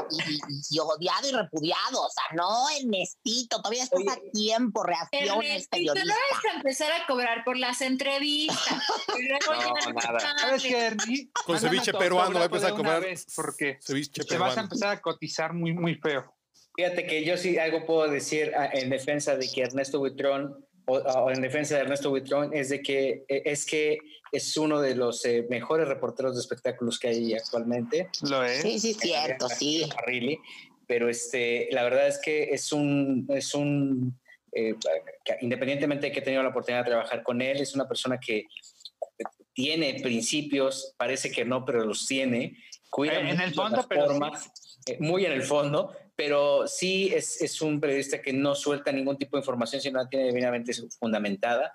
y, odiado y repudiado. O sea, no, Ernestito, todavía estás a tiempo, reacciones periodistas. no vas a empezar a cobrar por las entrevistas. no, nada. ¿Sabes qué, Ernie? Con ceviche peruano va a empezar a cobrar. Porque ceviche te vas a empezar a cotizar muy, muy feo. Fíjate que yo sí algo puedo decir ah, en defensa de que Ernesto Buitrón o, en defensa de Ernesto Buitrón es de que e, es que es uno de los eh, mejores reporteros de espectáculos que hay actualmente. Lo es. Sí, sí, cierto, sí. pero este, la verdad es que es un, es un eh, independientemente de que he tenido la oportunidad de trabajar con él, es una persona que tiene principios, parece que no, pero los tiene. Cuida en el fondo, pero formas, eh, muy en el fondo, pero sí es, es, un periodista que no suelta ningún tipo de información si no la tiene debidamente fundamentada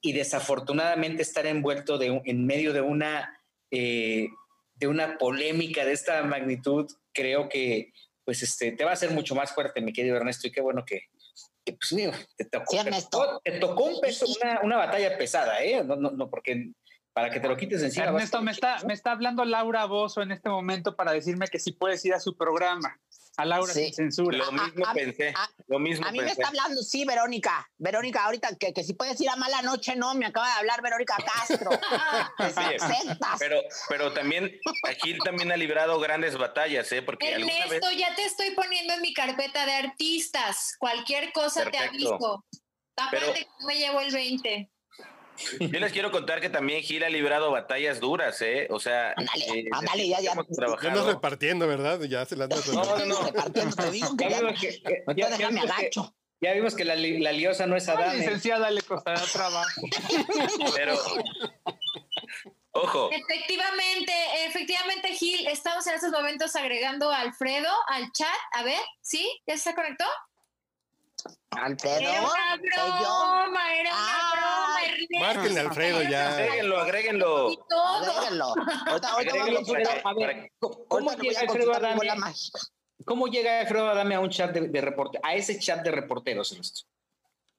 y desafortunadamente estar envuelto de, en medio de una, eh, de una polémica de esta magnitud, creo que pues este, te va a hacer mucho más fuerte, mi querido Ernesto, y qué bueno que, que pues, digo, te, tocó, te, tocó, un peso, una, una, batalla pesada, ¿eh? No, no, no, porque para que te lo quites encima. Ernesto, me está, me está hablando Laura Bozo en este momento para decirme que si puedes ir a su programa. A Laura sin censura. Lo mismo pensé. lo mismo a mí me está hablando, sí, Verónica. Verónica, ahorita que, que si puedes ir a mala noche, no, me acaba de hablar Verónica Castro. pero, pero también aquí también ha librado grandes batallas, ¿eh? Porque Ernesto, vez... ya te estoy poniendo en mi carpeta de artistas. Cualquier cosa te aviso. Aparte que me llevo el 20. Yo les quiero contar que también Gil ha librado batallas duras, ¿eh? O sea, ándale, eh, ándale, ya, ya. Ya nos repartiendo, ¿verdad? Ya se la andas No, no, no. repartiendo, te digo que ya, que, ya, ya, me agacho. Que, ya vimos que la, la liosa no es Adán. licenciada le costará trabajo. Pero, Ojo. Efectivamente, efectivamente, Gil, estamos en estos momentos agregando a Alfredo al chat. A ver, ¿sí? ¿Ya se conectó? Alfredo. Era una broma, era una Ah, broma. Márquenle Alfredo ya. Agréguenlo, agréguenlo. Agréguenlo. Ahorita, ahorita voy a consultar. A ver, ¿cómo llega Alfredo Adame? mágica. ¿Cómo llega Alfredo Adame a un chat de, de reporte, a ese chat de reporteros, Ernesto?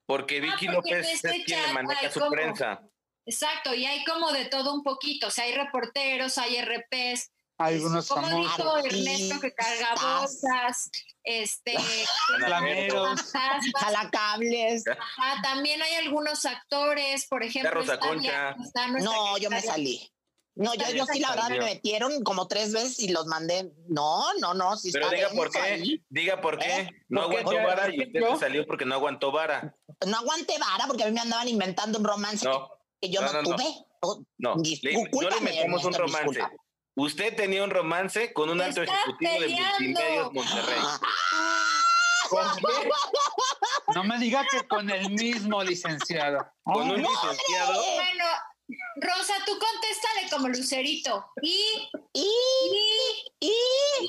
Porque Vicky Ah, porque López este es quien le maneja su como- prensa. Exacto, y hay como de todo un poquito. O sea, hay reporteros, hay RPs. Hay unos Como famosos. dijo Ernesto, que carga bolsas, este, Flameros. fantasmas. Jalacables. Ah, también hay algunos actores, por ejemplo. Rosa Concha. Está No, yo me salí. No, yo, yo sí, la verdad, me metieron como tres veces y los mandé. No, no, no. Sí Pero está diga por qué, ahí. diga por qué. ¿Eh? No Porque aguantó yo- vara y usted yo- se salió porque no aguantó vara. No aguanté vara porque a mí me andaban inventando un romance No. que yo No, no, no, no. tuve. no, le, le metemos un romance. Usted tenía un romance con un alto ejecutivo de Multimedios Monterrey. No me diga que con el mismo licenciado. Con un licenciado. Bueno, Rosa, tú contéstale como Lucerito. Y, y, y,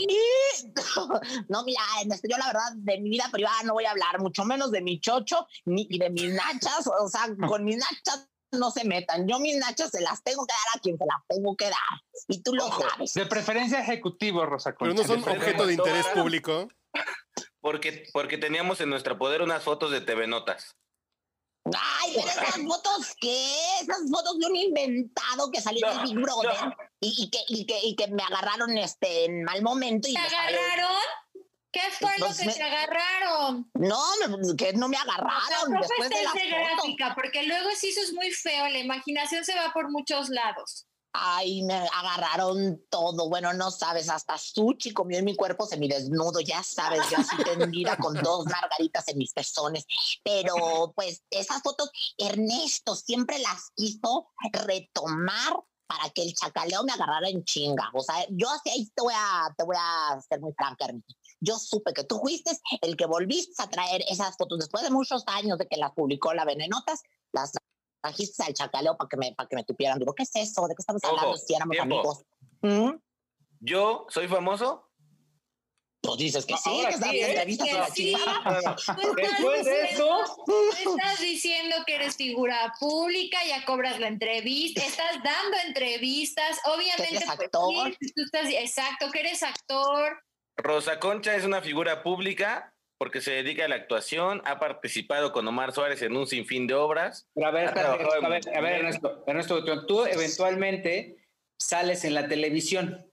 y, No, mira, yo la verdad de mi vida privada no voy a hablar, mucho menos de mi chocho ni de mis nachas. O sea, con mis nachas no se metan. Yo mis nachas se las tengo que dar a quien se las tengo que dar. Y tú lo sabes. De preferencia ejecutivo, Rosa Pero no son objeto de interés público. Porque, porque teníamos en nuestro poder unas fotos de TV Notas. Ay, pero esas fotos, ¿qué? Esas fotos de un inventado que salió del Big Brother y, que, y, que, y que me agarraron este, en mal momento. Y ¿Te agarraron? ¿Qué fue lo que me... te agarraron? No, que no me agarraron. después de la gráfica, porque luego si eso es muy feo, la imaginación se va por muchos lados. Ay, me agarraron todo. Bueno, no sabes, hasta Suchi comió en mi cuerpo semidesnudo, ya sabes, ya así tendida con dos margaritas en mis pezones. Pero pues esas fotos, Ernesto siempre las quiso retomar para que el chacaleo me agarrara en chinga. O sea, yo así te voy a, te voy a ser muy franca, Ernesto. Yo supe que tú fuiste el que volviste a traer esas fotos después de muchos años de que las publicó la Venenotas, las trajiste al chacaleo para que me, para que me tupieran. Digo, ¿qué es eso? ¿De qué estamos hablando si éramos amigos? ¿Mm? ¿Yo soy famoso? Pues dices que sí, que sí, entrevistas que la sí. Después de eso, estás diciendo que eres figura pública, ya cobras la entrevista, estás dando entrevistas, obviamente. Que eres actor. Pues, tú estás, exacto, que eres actor. Rosa Concha es una figura pública porque se dedica a la actuación, ha participado con Omar Suárez en un sinfín de obras. Pero a ver, a ver, a ver, Ernesto, Ernesto, tú eventualmente sales en la televisión.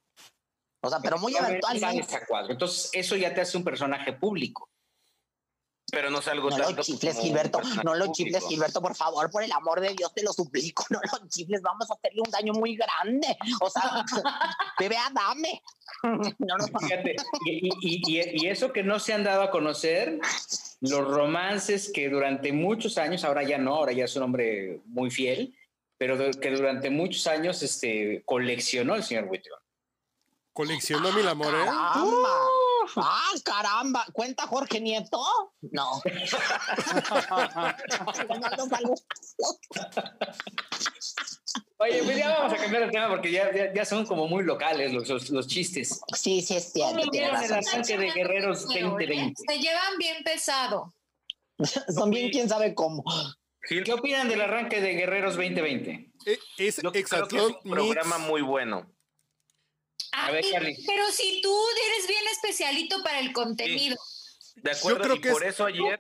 O sea, pero muy eventualmente. Entonces, eso ya te hace un personaje público pero no salgo no tanto. lo chifles, Gilberto, no lo chifles, Gilberto, por favor, por el amor de Dios, te lo suplico, no lo chifles, vamos a hacerle un daño muy grande. O sea, bebé, dame. No, no. Fíjate, y, y, y, eso que no se han dado a conocer, los romances que durante muchos años, ahora ya no, ahora ya es un hombre muy fiel, pero que durante muchos años este, coleccionó el señor Whitman. Coleccionó mi amor, ¿eh? Ah, caramba. ¿Cuenta Jorge Nieto? No. Oye, pues ya vamos a cambiar el tema porque ya, ya, son como muy locales los, los, chistes. Sí, sí, es cierto. ¿Cómo vieron el arranque de Guerreros 2020? Se llevan bien pesado. son bien quién sabe cómo. ¿Qué opinan del arranque de Guerreros 2020? Eh, es Yo creo que es un programa muy bueno. A ver, Pero si tú eres bien especialito para el contenido. De acuerdo, Yo creo y que por eso ayer.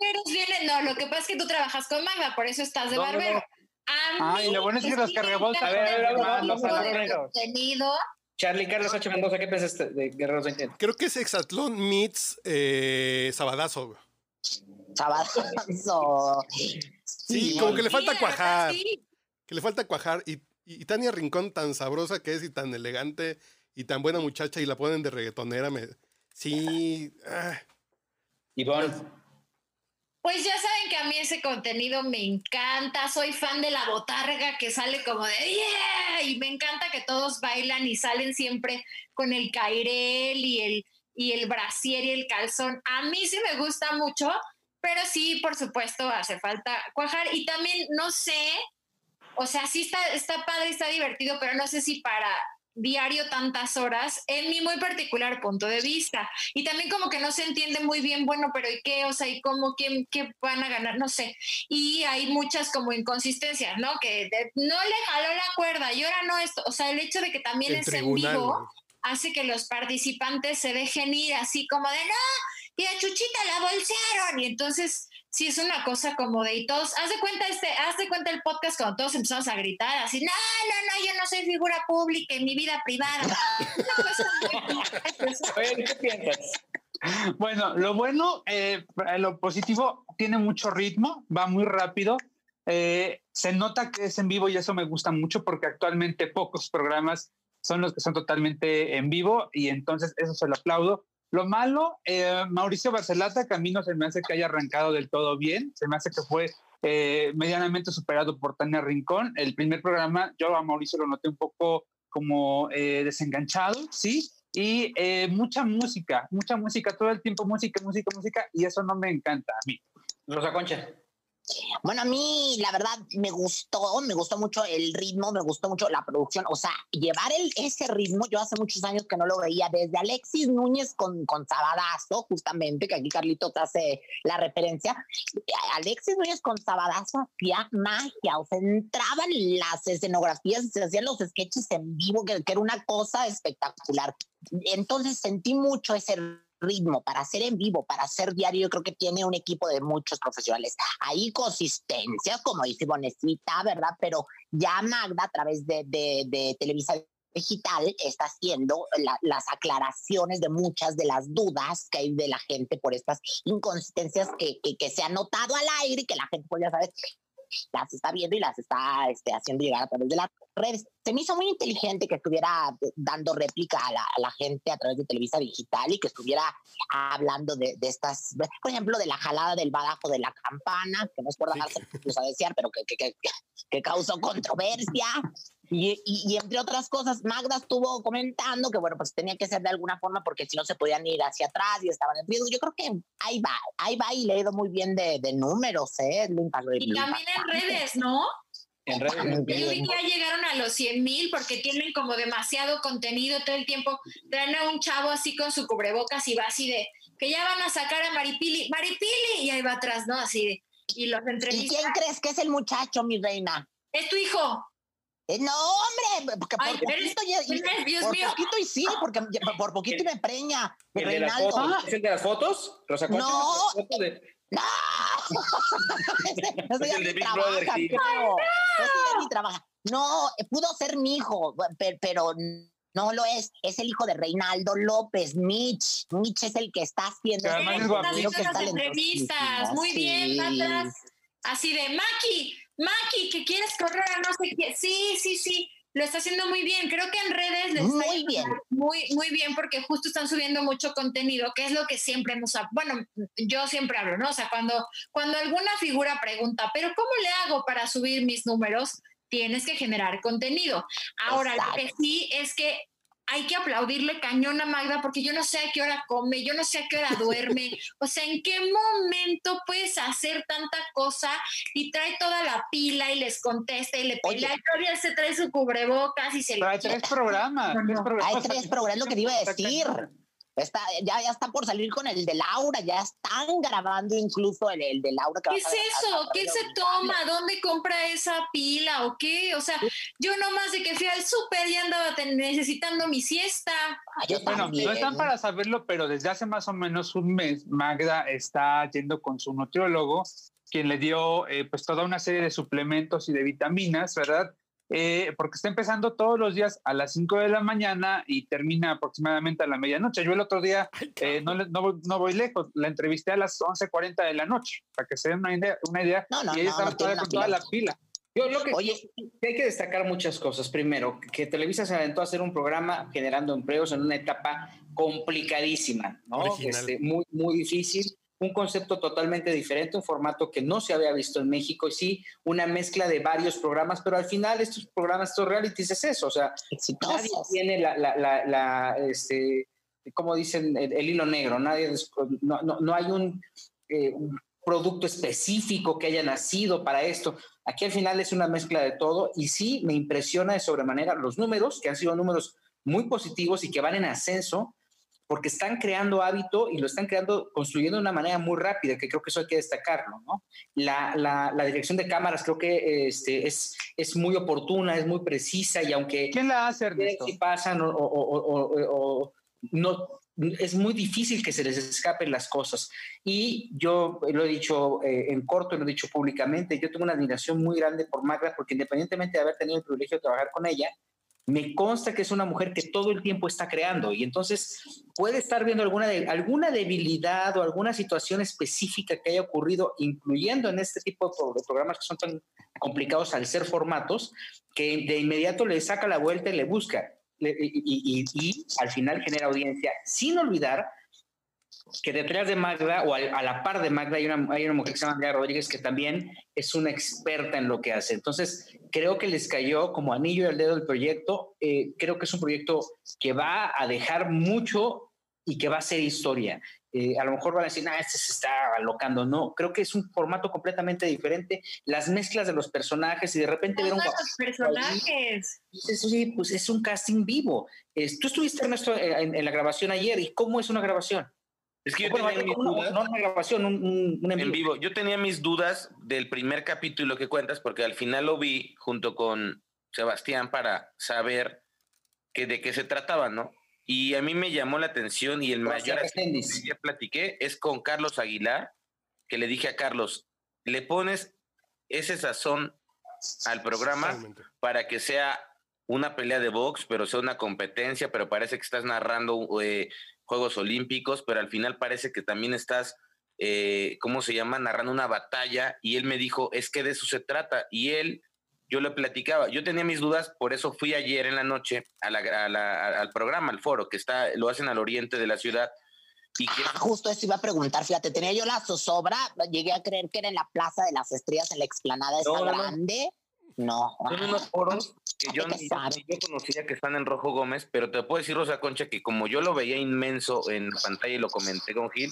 no, lo que pasa es que tú trabajas con Magda, por eso estás de barbero. Ay, lo bueno es que los cargabolsas. A ver, a ver, a ver. Contenido. Charlie Carlos H. Mendoza, ¿qué pensaste de Guerreros 20? Creo que es Exatlón meets eh, Sabadazo. Sabadazo. Sí, como que le falta cuajar. Que le falta cuajar. Y, y, Tania Rincón, tan sabrosa que es y tan elegante y tan buena muchacha y la ponen de reggaetonera. Me... Sí. Ah. Ivonne. Pues ya saben que a mí ese contenido me encanta. Soy fan de la botarga que sale como de yeah y me encanta que todos bailan y salen siempre con el cairel y el y el brasier y el calzón. A mí sí me gusta mucho, pero sí, por supuesto, hace falta cuajar y también no sé, o sea, sí está está padre, está divertido, pero no sé si para diario tantas horas en mi muy particular punto de vista. Y también como que no se entiende muy bien, bueno, pero ¿y qué? O sea, ¿y cómo? ¿Qué, qué van a ganar? No sé. Y hay muchas como inconsistencias, ¿no? Que no le jaló la cuerda y ahora no esto. O sea, el hecho de que también es en vivo hace que los participantes se dejen ir así como de, no, y a Chuchita la bolsearon. Y entonces sí es una cosa como de y todos, haz de cuenta este, haz de cuenta el podcast cuando todos empezamos a gritar así, no, no, no, yo no soy figura pública en mi vida privada. ¿qué piensas? Bueno, lo bueno, eh, lo positivo, tiene mucho ritmo, va muy rápido. Eh, se nota que es en vivo y eso me gusta mucho porque actualmente pocos programas son los que son totalmente en vivo y entonces eso se lo aplaudo. Lo malo, eh, Mauricio Barcelata, que a mí no se me hace que haya arrancado del todo bien, se me hace que fue eh, medianamente superado por Tania Rincón. El primer programa, yo a Mauricio lo noté un poco como eh, desenganchado, ¿sí? Y mucha música, mucha música, todo el tiempo música, música, música, y eso no me encanta a mí. Rosa Concha. Bueno, a mí la verdad me gustó, me gustó mucho el ritmo, me gustó mucho la producción, o sea, llevar el, ese ritmo, yo hace muchos años que no lo veía, desde Alexis Núñez con, con Sabadazo, justamente, que aquí Carlito te hace la referencia, Alexis Núñez con Sabadazo hacía magia, o sea, entraban las escenografías, se hacían los sketches en vivo, que, que era una cosa espectacular. Entonces sentí mucho ese ritmo, para hacer en vivo, para hacer diario, yo creo que tiene un equipo de muchos profesionales. Hay consistencia, como dice Bonecita, ¿verdad? Pero ya Magda, a través de, de, Televisa Digital, está haciendo las aclaraciones de muchas de las dudas que hay de la gente por estas inconsistencias que, que, se han notado al aire y que la gente, pues ya sabes, las está viendo y las está este, haciendo llegar a través de las redes. Se me hizo muy inteligente que estuviera dando réplica a la, gente a través de Televisa Digital y que estuviera hablando de, estas, por ejemplo, de la jalada del badajo de la campana, que no es por darse a desear, pero que, que, que causó controversia. Y, y, entre otras cosas, Magda estuvo comentando que, bueno, pues tenía que ser de alguna forma porque si no se podían ir hacia atrás y estaban en riesgo. Yo creo que ahí va, ahí va y le he ido muy bien de, de números, ¿eh? y también en redes, ¿no? En redes. Yo vi que ya llegaron a los 100 mil porque tienen como demasiado contenido todo el tiempo. Traen a un chavo así con su cubrebocas y va así de que ya van a sacar a Maripili, Maripili, y ahí va atrás, ¿no? Así de, y los entrevistan. ¿Y quién crees que es el muchacho, mi reina? Es tu hijo. Eh, no, hombre, porque por poquito y, por poquito y sí, porque por poquito me preña. ¿El de, las fotos? ¿Es el de las fotos? Rosa no. No. no soy el trabaja, creo. No ni trabaja. No, pudo ser mi hijo, pero, no lo es, es el hijo de Reinaldo López, Mitch. Mitch es el que está haciendo. las entrevistas. Muy bien, atrás. Así de Maki, Maki, que quieres correr a no sé qué. Sí, sí, sí. Lo está haciendo muy bien. Creo que en redes les muy está bien. Muy, muy bien, porque justo están subiendo mucho contenido, que es lo que siempre hemos. Bueno, yo siempre hablo, ¿no? O sea, cuando, cuando alguna figura pregunta, ¿pero cómo le hago para subir mis números? Tienes que generar contenido. Ahora, lo que sí es que hay que aplaudirle cañón a Magda porque yo no sé a qué hora come, yo no sé a qué hora duerme, o sea, en qué momento puedes hacer tanta cosa y trae toda la pila y les contesta y le pelea, todavía se trae su cubrebocas y se le... Hay tres programas. Hay tres programas, lo que te iba a decir. Está, ya, ya está por salir con el de Laura, ya están grabando incluso el, el de Laura. ¿Qué es eso? ¿Qué se toma? ¿Dónde compra esa pila o qué? O sea, yo nomás de que fui al súper y andaba necesitando mi siesta. bueno, no están para saberlo, pero desde hace más o menos un mes Magda está yendo con su nutriólogo, quien le dio eh, pues toda una serie de suplementos y de vitaminas, ¿verdad? Eh, porque está empezando todos los días a las 5 de la mañana y termina aproximadamente a la medianoche. Yo el otro día, eh, no, no, no, voy lejos, la entrevisté a las 11.40 de la noche, para que se den una idea, una idea y ella estaba toda, con toda la pila. Yo lo que Oye, hay que destacar muchas cosas. Primero, que Televisa se aventó a hacer un programa generando empleos en una etapa complicadísima, ¿no? Este, muy, muy difícil un concepto totalmente diferente, un formato que no se había visto en México y sí, una mezcla de varios programas, pero al final estos programas, estos realities es eso, o sea, nadie tiene la, la, la, este, como dicen, el, hilo negro, nadie, no, no, no hay un, eh, un, producto específico que haya nacido para esto. Aquí al final es una mezcla de todo y sí me impresiona de sobremanera los números, que han sido números muy positivos y que van en ascenso, porque están creando hábito y lo están creando, construyendo de una manera muy rápida, que creo que eso hay que destacarlo, ¿no? La, la, la dirección de cámaras creo que este, es, es muy oportuna, es muy precisa y aunque... ¿Quién la hace, Ernesto? Si pasan o, o, o, no, es muy difícil que se les escapen las cosas. Y yo lo he dicho eh, en corto, lo he dicho públicamente, yo tengo una admiración muy grande por Magda, porque independientemente de haber tenido el privilegio de trabajar con ella, me consta que es una mujer que todo el tiempo está creando y entonces puede estar viendo alguna, de, alguna debilidad o alguna situación específica que haya ocurrido, incluyendo en este tipo de programas que son tan complicados al ser formatos, que de inmediato le saca la vuelta y le busca y, y, y al final genera audiencia, sin olvidar que detrás de Magda o a, la par de Magda hay una, hay una mujer que se llama Andrea Rodríguez que también es una experta en lo que hace. Entonces, creo que les cayó como anillo al dedo el proyecto. Eh, creo que es un proyecto que va a dejar mucho y que va a ser historia. Eh, a lo mejor van a decir, ah, este se está alocando. No, creo que es un formato completamente diferente. Las mezclas de los personajes y de repente ver un. los personajes. sí, pues es un casting vivo. tú estuviste, Ernesto, en, en la grabación ayer. ¿Y cómo es una grabación? Es que yo tenía mis dudas. No, una grabación, un, en, vivo. Yo tenía mis dudas del primer capítulo que cuentas, porque al final lo vi junto con Sebastián para saber que, de qué se trataba, ¿no? Y a mí me llamó la atención y el mayor que ya platiqué es con Carlos Aguilar, que le dije a Carlos, le pones ese sazón al programa para que sea una pelea de box, pero sea una competencia, pero parece que estás narrando eh, Juegos Olímpicos, pero al final parece que también estás, eh, ¿cómo se llama?, narrando una batalla. Y él me dijo, es que de eso se trata. Y él, yo le platicaba, yo tenía mis dudas, por eso fui ayer en la noche al programa, al foro, que está, lo hacen al oriente de la ciudad. Y ah, justo eso iba a preguntar, fíjate, tenía yo la zozobra, llegué a creer que era en la Plaza de las Estrellas, en la explanada esa grande. No. Son unos foros que yo, yo conocía que están en Rojo Gómez, pero te puedo decir, Rosa Concha, que como yo lo veía inmenso en pantalla y lo comenté con Gil,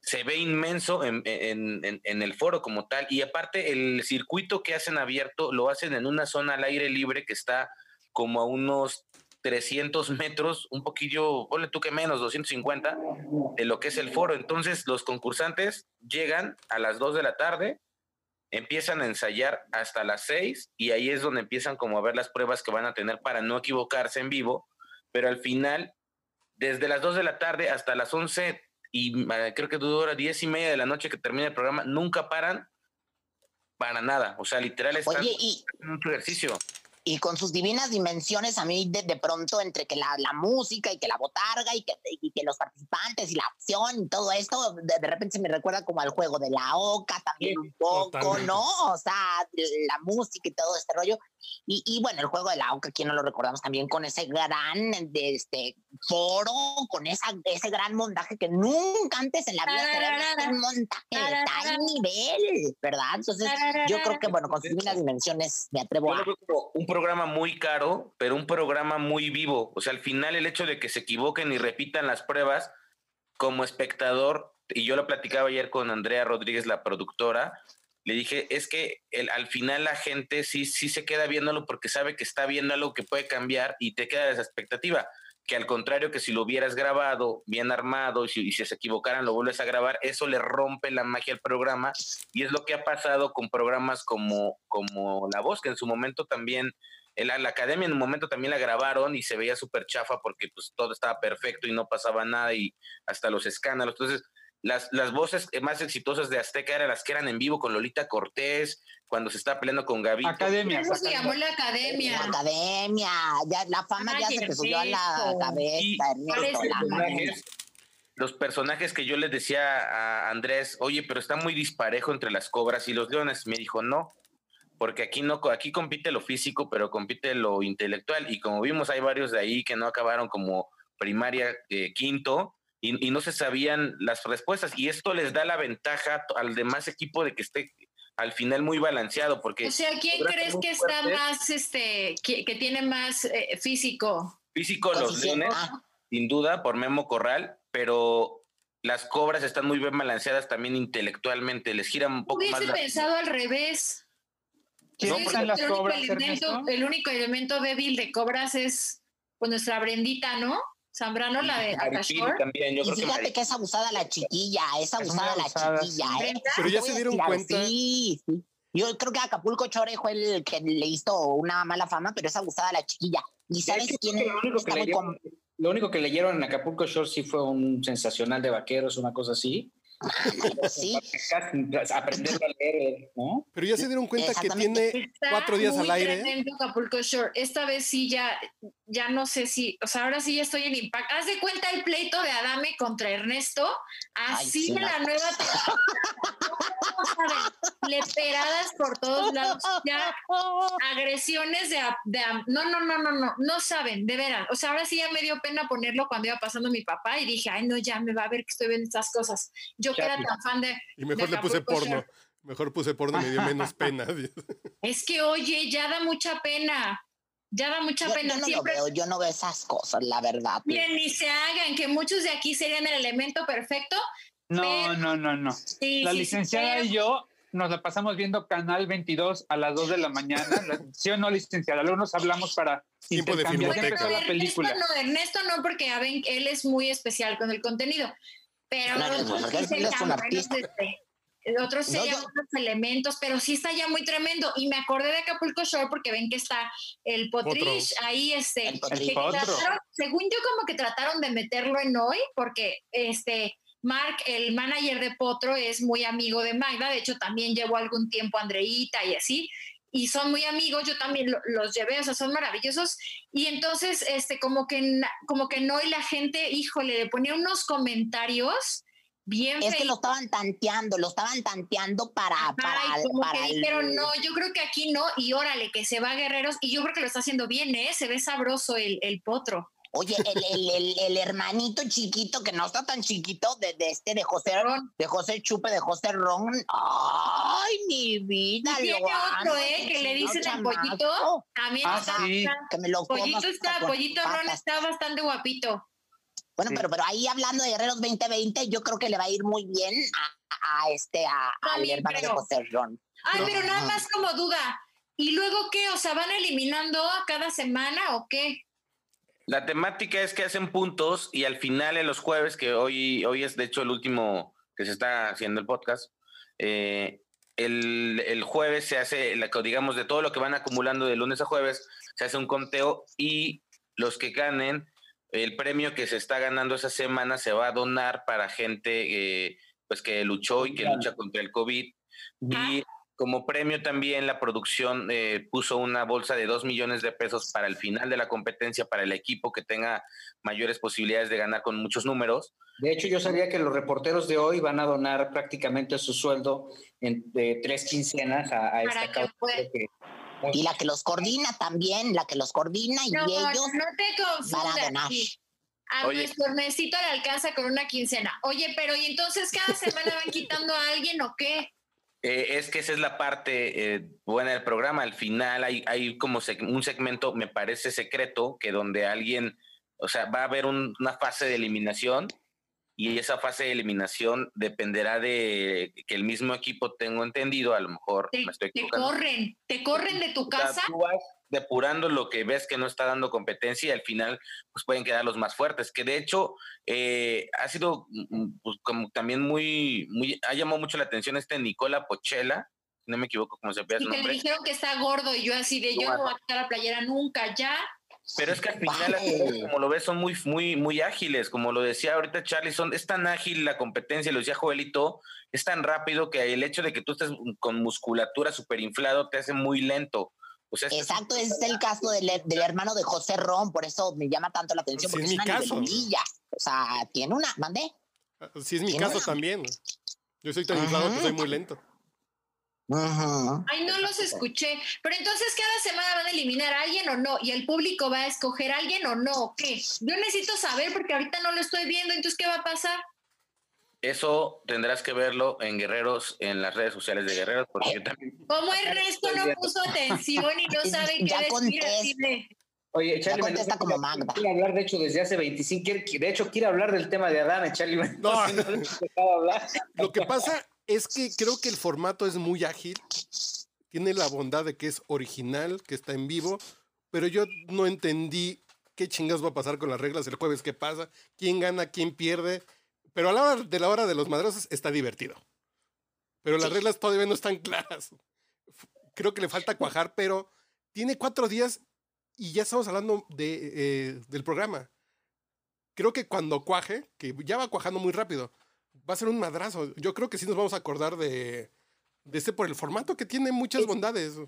se ve inmenso en, el foro como tal. Y aparte, el circuito que hacen abierto lo hacen en una zona al aire libre que está como a unos 300 metros, un poquillo, ponle tú que menos, 250, de lo que es el foro. Entonces, los concursantes llegan a las 2 de la tarde empiezan a ensayar hasta las 6 y ahí es donde empiezan como a ver las pruebas que van a tener para no equivocarse en vivo, pero al final, desde las 2 de la tarde hasta las 11 y creo que dura 10 y media de la noche que termina el programa, nunca paran para nada, o sea, literal están Oye, y, mucho ejercicio y con sus divinas dimensiones, a mí de, pronto entre que la, la, música y que la botarga y que, y que, los participantes y la acción y todo esto, de, repente se me recuerda como al juego de la oca también un poco, ¿no? O sea, la música y todo este rollo. Y, y, bueno, el juego de la OCA, quien no lo recordamos también con ese gran de este foro, con esa, ese gran montaje que nunca antes en la vida se había un montaje de tal nivel, ¿verdad? Entonces, yo creo que, bueno, con sus divinas dimensiones me atrevo a. Un programa muy caro, pero un programa muy vivo. O sea, al final, el hecho de que se equivoquen y repitan las pruebas, como espectador, y yo lo platicaba ayer con Andrea Rodríguez, la productora, le dije, es que al final la gente sí, sí se queda viéndolo porque sabe que está viendo algo que puede cambiar y te queda esa expectativa. Que al contrario que si lo hubieras grabado bien armado y si, se equivocaran lo vuelves a grabar, eso le rompe la magia al programa y es lo que ha pasado con programas como, como La Voz, que en su momento también la, la, academia en un momento también la grabaron y se veía súper chafa porque pues todo estaba perfecto y no pasaba nada y hasta los escándalos. Entonces, las, las voces más exitosas de Azteca eran las que eran en vivo con Lolita Cortés, cuando se estaba peleando con Gaby. Academia. ¿Cómo se llamó la academia? La academia. Ya, la fama ya se te subió a la cabeza. los personajes que yo les decía a Andrés, oye, pero está muy disparejo entre las cobras y los leones. Me dijo, no, porque aquí no, aquí compite lo físico, pero compite lo intelectual. Y como vimos, hay varios de ahí que no acabaron como primaria eh, quinto y, no se sabían las respuestas. Y esto les da la ventaja al demás equipo de que esté al final muy balanceado. Porque o sea, ¿quién crees que está más, este, que, tiene más eh, físico? Físico los leones, sin duda, por Memo Corral, pero las cobras están muy bien balanceadas también intelectualmente, les giran un poco más. Hubiese pensado al revés. las cobras, el único elemento débil de cobras es pues nuestra Brendita, ¿no? Zambrano, la de Akashor. También, yo y fíjate que, es abusada la chiquilla, es abusada, la chiquilla. ¿eh? Pero ya se dieron cuenta. Sí, sí. Yo creo que Acapulco Chore fue el que le hizo una mala fama, pero es abusada la chiquilla. ¿Y sabes quién lo único, que leyeron, lo único que leyeron en Acapulco Shore sí fue un sensacional de vaqueros, una cosa así. Sí. Aprenderlo a leer, ¿no? Pero ya se dieron cuenta que tiene cuatro días al aire. Acapulco Shore. Esta vez sí ya, ya no sé si, o sea, ahora sí ya estoy en impacto. Haz de cuenta el pleito de Adame contra Ernesto. Así la nueva. leperadas por todos lados, ya agresiones de, de, no, no, no, no, no, no saben, de veras. O sea, ahora sí ya me dio pena ponerlo cuando iba pasando mi papá y dije, ay, no, ya me va a ver que estoy viendo estas cosas. Yo que era tan fan de. Y mejor le puse porno. Mejor puse porno y me dio menos pena. Es que, oye, ya da mucha pena. Ya da mucha pena. Yo no Siempre... veo, yo no veo esas cosas, la verdad. Miren, ni se hagan, que muchos de aquí serían el elemento perfecto. No, no, no, no. la licenciada y yo nos la pasamos viendo Canal 22 a las 2 de la mañana. ¿Sí o no, licenciada? Luego nos hablamos para Tiempo de la película. Ernesto no, Ernesto no, porque ya ven, él es muy especial con el contenido. Pero. Otros serían otros elementos, pero sí está ya muy tremendo. Y me acordé de Acapulco Shore porque ven que está el Potrish ahí, este, el según yo como que trataron de meterlo en hoy, porque este Mark, el manager de Potro, es muy amigo de Magda, de hecho también llevó algún tiempo a Andreita y así, y son muy amigos, yo también los llevé, o sea, son maravillosos, y entonces, este, como que, como que no, y la gente, híjole, le ponía unos comentarios bien Es que lo estaban tanteando, lo estaban tanteando para, para, para Pero no, yo creo que aquí no, y órale, que se va a Guerreros, y yo creo que lo está haciendo bien, ¿eh? Se ve sabroso el, el potro. Oye, el, el, el, hermanito chiquito, que no está tan chiquito, de, de este, de José, de José Chupe, de José Ron. Ay, mi vida. Y tiene otro, ¿eh? Que le dicen el pollito. También ah, está, sí. que me lo Pollito está, pollito Ron está bastante guapito. Bueno, sí. pero, pero ahí hablando de Guerreros 2020, yo creo que le va a ir muy bien a, a este, a, al hermano de José Ron. Ay, pero nada más como duda. ¿Y luego qué? O sea, ¿van eliminando a cada semana o qué? La temática es que hacen puntos y al final en los jueves, que hoy, hoy es de hecho el último que se está haciendo el podcast, eh, el, el, jueves se hace, la, digamos, de todo lo que van acumulando de lunes a jueves, se hace un conteo y los que ganen, el premio que se está ganando esa semana se va a donar para gente eh, pues que luchó y que lucha contra el COVID. Y como premio también la producción eh, puso una bolsa de dos millones de pesos para el final de la competencia, para el equipo que tenga mayores posibilidades de ganar con muchos números. De hecho, yo sabía que los reporteros de hoy van a donar prácticamente su sueldo en, de tres quincenas a, a esta causa. Que, y la que los coordina también, la que los coordina y no, ellos no te confundas, van a donar. A Oye. nuestro Ernesito le alcanza con una quincena. Oye, pero ¿y entonces cada semana van quitando a alguien o qué? Eh, es que esa es la parte eh, buena del programa. Al final hay, hay como seg un segmento, me parece secreto, que donde alguien, o sea, va a haber un, una fase de eliminación y esa fase de eliminación dependerá de que el mismo equipo tengo entendido, a lo mejor te, me estoy te corren, te corren de tu casa. Tú vas depurando lo que ves que no está dando competencia y al final pues pueden quedar los más fuertes, que de hecho eh, ha sido pues, como también muy, muy, ha llamado mucho la atención este Nicola Pochela, no me equivoco cómo se llama su nombre. Que le dijeron que está gordo y yo así de yo no voy a quitar la playera nunca, ya. Pero es que al final, vale. como lo ves, son muy, muy, muy ágiles. Como lo decía ahorita Charlie, son, es tan ágil la competencia, lo decía Joelito, es tan rápido que el hecho de que tú estés con musculatura súper inflado te hace muy lento. O sea, Exacto, es el caso del, del, hermano de José Ron, por eso me llama tanto la atención, porque sí, es, es una caso. nivelilla. O sea, tiene una, mandé. Sí, es mi caso una? también. Yo soy tan inflado que soy muy lento. Uh -huh. Ay, no los escuché. Pero entonces, ¿cada semana van a eliminar a alguien o no? ¿Y el público va a escoger a alguien o no? ¿O qué? Yo necesito saber porque ahorita no lo estoy viendo. Entonces, ¿qué va a pasar? Eso tendrás que verlo en Guerreros, en las redes sociales de Guerreros, porque yo también. ¿Cómo el resto no puso atención y no sabe qué decir? Decirle? Oye, Charlie, ya contesta como Magda. Quiere hablar, de hecho, desde hace 25. Quiere, de hecho, quiere hablar del tema de Adán, Charlie. No, no lo que pasa es que creo que el formato es muy ágil. Tiene la bondad de que es original, que está en vivo, pero yo no entendí qué chingas va a pasar con las reglas el jueves, qué pasa, quién gana, quién pierde. Pero a la hora de la hora de los madrazos está divertido. Pero las sí. reglas todavía no están claras. Creo que le falta cuajar, pero tiene cuatro días y ya estamos hablando de, eh, del programa. Creo que cuando cuaje, que ya va cuajando muy rápido, va a ser un madrazo. Yo creo que sí nos vamos a acordar de, de este por el formato que tiene muchas bondades.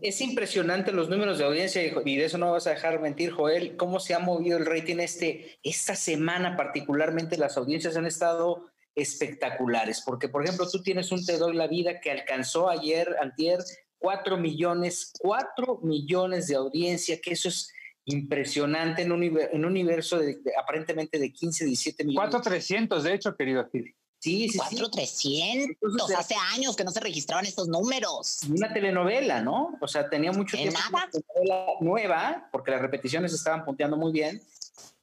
Es impresionante los números de audiencia y de eso no vas a dejar mentir, Joel, cómo se ha movido el rating este, esta semana particularmente las audiencias han estado espectaculares, porque por ejemplo tú tienes un Te doy la vida que alcanzó ayer, antier, 4 millones, 4 millones de audiencia, que eso es impresionante en un, universo de, aparentemente de 15, 17 millones. 4,300 de hecho, querido Gil. Sí, sí, 4,300. hace años que no se registraban estos números. Una telenovela, ¿no? O sea, tenía mucho tiempo. Nada. Una telenovela nueva, porque las repeticiones estaban punteando muy bien.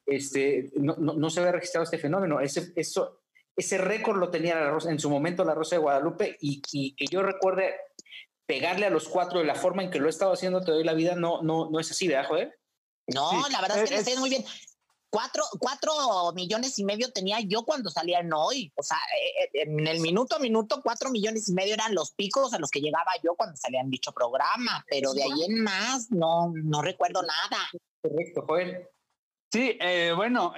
Este, no, no, se había registrado este fenómeno. Ese, eso, ese récord lo tenía la Rosa, en su momento la Rosa de Guadalupe y, y, que yo recuerde pegarle a los cuatro de la forma en que lo he estado haciendo Te doy la vida, no, no, no es así, ¿verdad, joder? No, la verdad es que le está muy bien. Cuatro, cuatro millones y medio tenía yo cuando salía en hoy. O sea, eh, eh, en el minuto a minuto, cuatro millones y medio eran los picos a los que llegaba yo cuando salía en dicho programa. Pero de ahí en más, no, no recuerdo nada. Correcto, Joel. Sí, eh, bueno,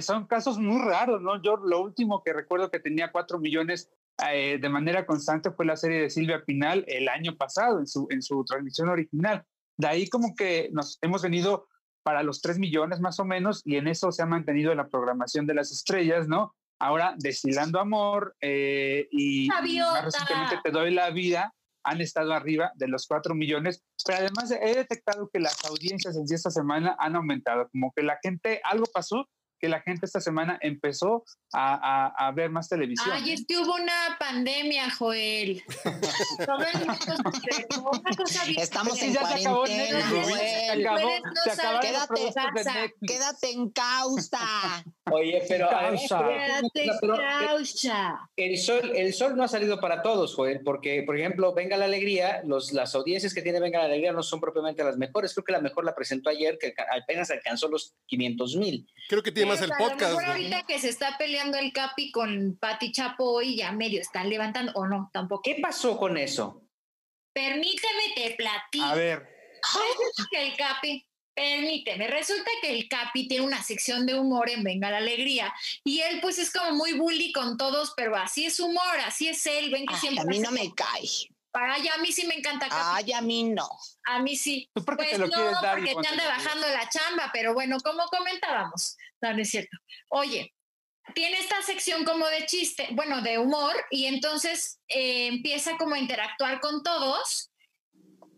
son casos muy raros, ¿no? Yo lo último que recuerdo que tenía cuatro millones de manera constante fue la serie de Silvia Pinal el año pasado, en su, en su transmisión original. De ahí como que nos hemos venido para los 3 millones más o menos, y en eso se ha mantenido la programación de las estrellas, ¿no? Ahora, Destilando Amor eh, y más recientemente Te Doy la Vida han estado arriba de los 4 millones, pero además he detectado que las audiencias en esta semana han aumentado, como que la gente, algo pasó que la gente esta semana empezó a, a, ver más televisión. Ay, es que hubo una pandemia, Joel. Estamos en cuarentena, Joel. quédate, quédate en causa. Oye, pero quédate en causa. El sol, el sol no ha salido para todos, Joel, porque, por ejemplo, Venga la Alegría, los, las audiencias que tiene Venga la Alegría no son propiamente las mejores. Creo que la mejor la presentó ayer, que apenas alcanzó los 500 mil. Creo que tiene el podcast. ahorita que se está peleando el Capi con Pati Chapoy, ya medio están levantando, o no, tampoco. ¿Qué pasó con eso? Permíteme te platico. A ver. Resulta que el Capi, permíteme, resulta que el Capi tiene una sección de humor en Venga la Alegría y él pues es como muy bully con todos, pero así es humor, así es él, ven que siempre... A mí no me cae. Allá a mí sí me encanta. Capi. Ay, a mí no. A mí sí. ¿Tú por qué pues te lo no, quieres dar porque te anda bajando la chamba, pero bueno, como comentábamos, no, no es cierto. Oye, tiene esta sección como de chiste, bueno, de humor, y entonces eh, empieza como a interactuar con todos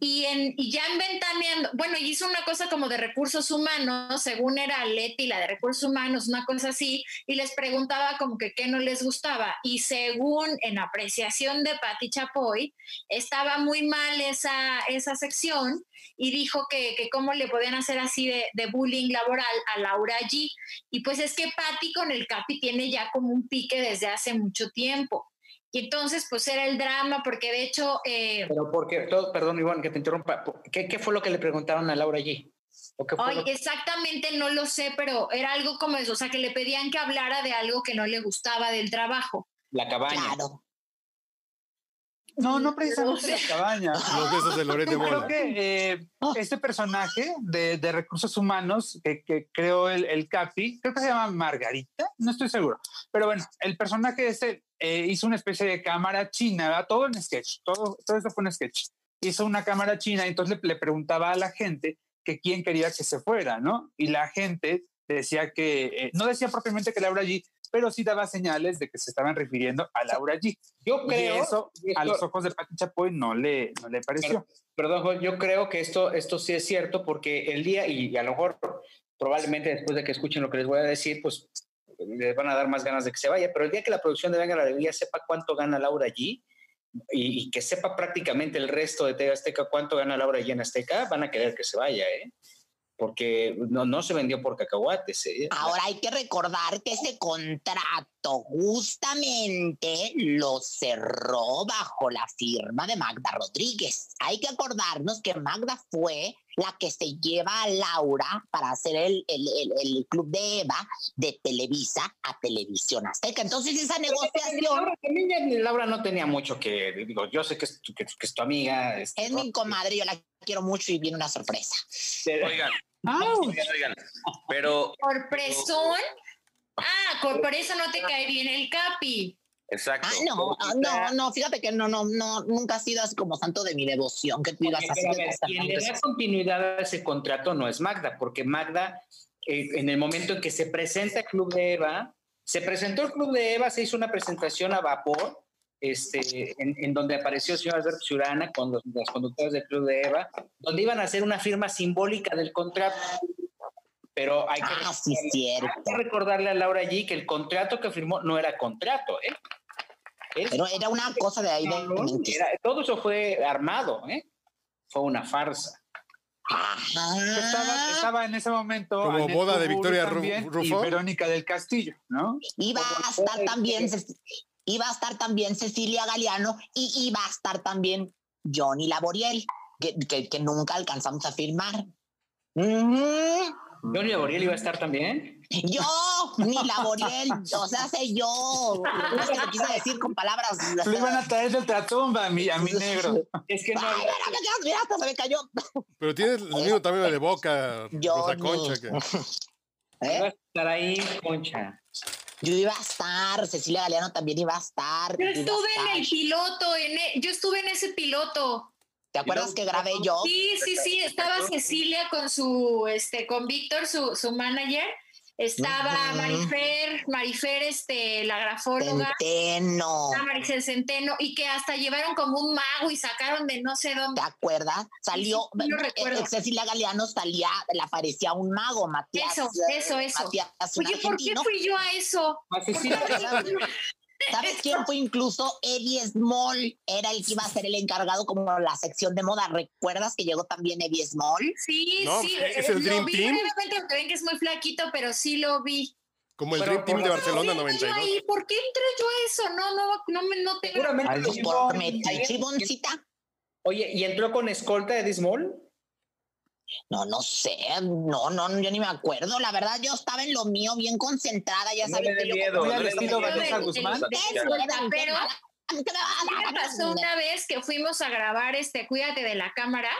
y, en, y ya inventando, bueno, hizo una cosa como de recursos humanos, según era Leti, la de recursos humanos, una cosa así, y les preguntaba como que qué no les gustaba. Y según en apreciación de Patti Chapoy, estaba muy mal esa, esa sección y dijo que, que cómo le podían hacer así de, de, bullying laboral a Laura G. Y pues es que Patti con el Capi tiene ya como un pique desde hace mucho tiempo. Y entonces, pues era el drama, porque de hecho... Eh, Pero porque, todo, perdón, Iván, que te interrumpa, ¿qué, ¿qué, fue lo que le preguntaron a Laura allí? Ay, exactamente no lo sé, pero era algo como eso, o sea, que le pedían que hablara de algo que no le gustaba del trabajo. La cabaña. Claro. No, no precisamente la cabaña. Los besos de Lorena Creo que eh, este personaje de, de, recursos humanos que, que creó el, el, Capi, creo que se llama Margarita, no estoy seguro. Pero bueno, el personaje este eh, hizo una especie de cámara china, todo en sketch, todo, todo eso fue en sketch. Hizo una cámara china y entonces le, le preguntaba a la gente que quién quería que se fuera, ¿no? Y la gente decía que, eh, no decía propiamente que Laura G, pero sí daba señales de que se estaban refiriendo a Laura G. Yo creo. Y eso a los ojos de Pati Chapoy no le, no le pareció. Perdón, yo creo que esto, esto sí es cierto porque el día, y a lo mejor probablemente después de que escuchen lo que les voy a decir, pues les van a dar más ganas de que se vaya, pero el día que la producción de Venga la Alegría sepa cuánto gana Laura allí y, y, que sepa prácticamente el resto de TV Azteca cuánto gana Laura allí en Azteca, van a querer que se vaya, ¿eh? Porque no, no se vendió por cacahuates. ¿eh? Ahora hay que recordar que ese contrato justamente lo cerró bajo la firma de Magda Rodríguez. Hay que acordarnos que Magda fue la que se lleva a Laura para hacer el, el, el, el club de Eva de Televisa a Televisión Azteca. Entonces esa negociación... Laura, Laura no tenía mucho que... Digo, yo sé que es, que, que es tu amiga. Este, es mi comadre, yo la quiero mucho y viene una sorpresa. Oigan, oigan, oigan, pero... ¿Sorpresón? Ah, por eso no te cae bien el Capi. Exacto. Ah, no, no, no, fíjate que no, no, no, nunca ha sido así como santo de mi devoción, que tú digas así. Quien le da continuidad a ese contrato no es Magda, porque Magda, eh, en el momento en que se presenta el Club de Eva, Se presentó el Club de Eva, se hizo una presentación a vapor, este, en, donde apareció el señor Alberto Ciurana con los, conductores del Club de Eva, donde iban a hacer una firma simbólica del contrato. Pero hay que, ah, sí, recordarle a Laura allí que el contrato que firmó no era contrato, ¿eh? Pero era una cosa de ahí de... todo eso fue armado, ¿eh? Fue una farsa. Estaba, estaba, en ese momento. Como boda de Victoria Rufo. Y Verónica del Castillo, ¿no? Iba a estar también, iba a estar también Cecilia Galeano y iba a estar también Johnny Laboriel, que, que, nunca alcanzamos a firmar. ¿Johnny Laboriel iba a estar también? Yo, ni Laboriel, o sea, sé yo. No sé qué quise decir con palabras. Lo iban a traer de tumba a mi, a mi negro. Es que no. Ay, mira, mira, se me cayó. Pero tienes el mismo tamaño de boca, yo Rosa Concha. Que... ¿Eh? Iba a estar ahí, Concha. Yo iba a estar, Cecilia Galeano también iba a estar. Yo estuve en el piloto, en e, yo estuve en ese piloto. ¿Te acuerdas que grabé yo? Sí, sí, sí, estaba Cecilia con su, este, con Víctor, su, su manager, estaba Marifer, Marifer, este, la grafóloga. Centeno. Maricel Centeno, y que hasta llevaron como un mago y sacaron de no sé dónde. ¿Te acuerdas? Salió, sí, recuerdo. Cecilia Galeano salía, le aparecía un mago, Matías. Eso, eso, eso. Oye, ¿por qué fui yo a eso? ¿Sabes quién fue incluso? Eddie Small era el que iba a ser el encargado como la sección de moda. ¿Recuerdas que llegó también Eddie Small? Sí, sí. ¿Es el Dream vi Team? Brevemente, ven que es muy flaquito, pero sí lo vi. Como el Dream Team de Barcelona 92. ¿Y por qué entré yo a eso? No, no, no, me, no tengo... Seguramente por metichiboncita. Oye, ¿y entró con escolta Eddie Small? No, no sé, no, no, yo ni me acuerdo. La verdad, yo estaba en lo mío, bien concentrada, ya sabes. No miedo, no le estilo Vanessa Guzmán. Pero me pasó una vez que fuimos a grabar este Cuídate de la cámara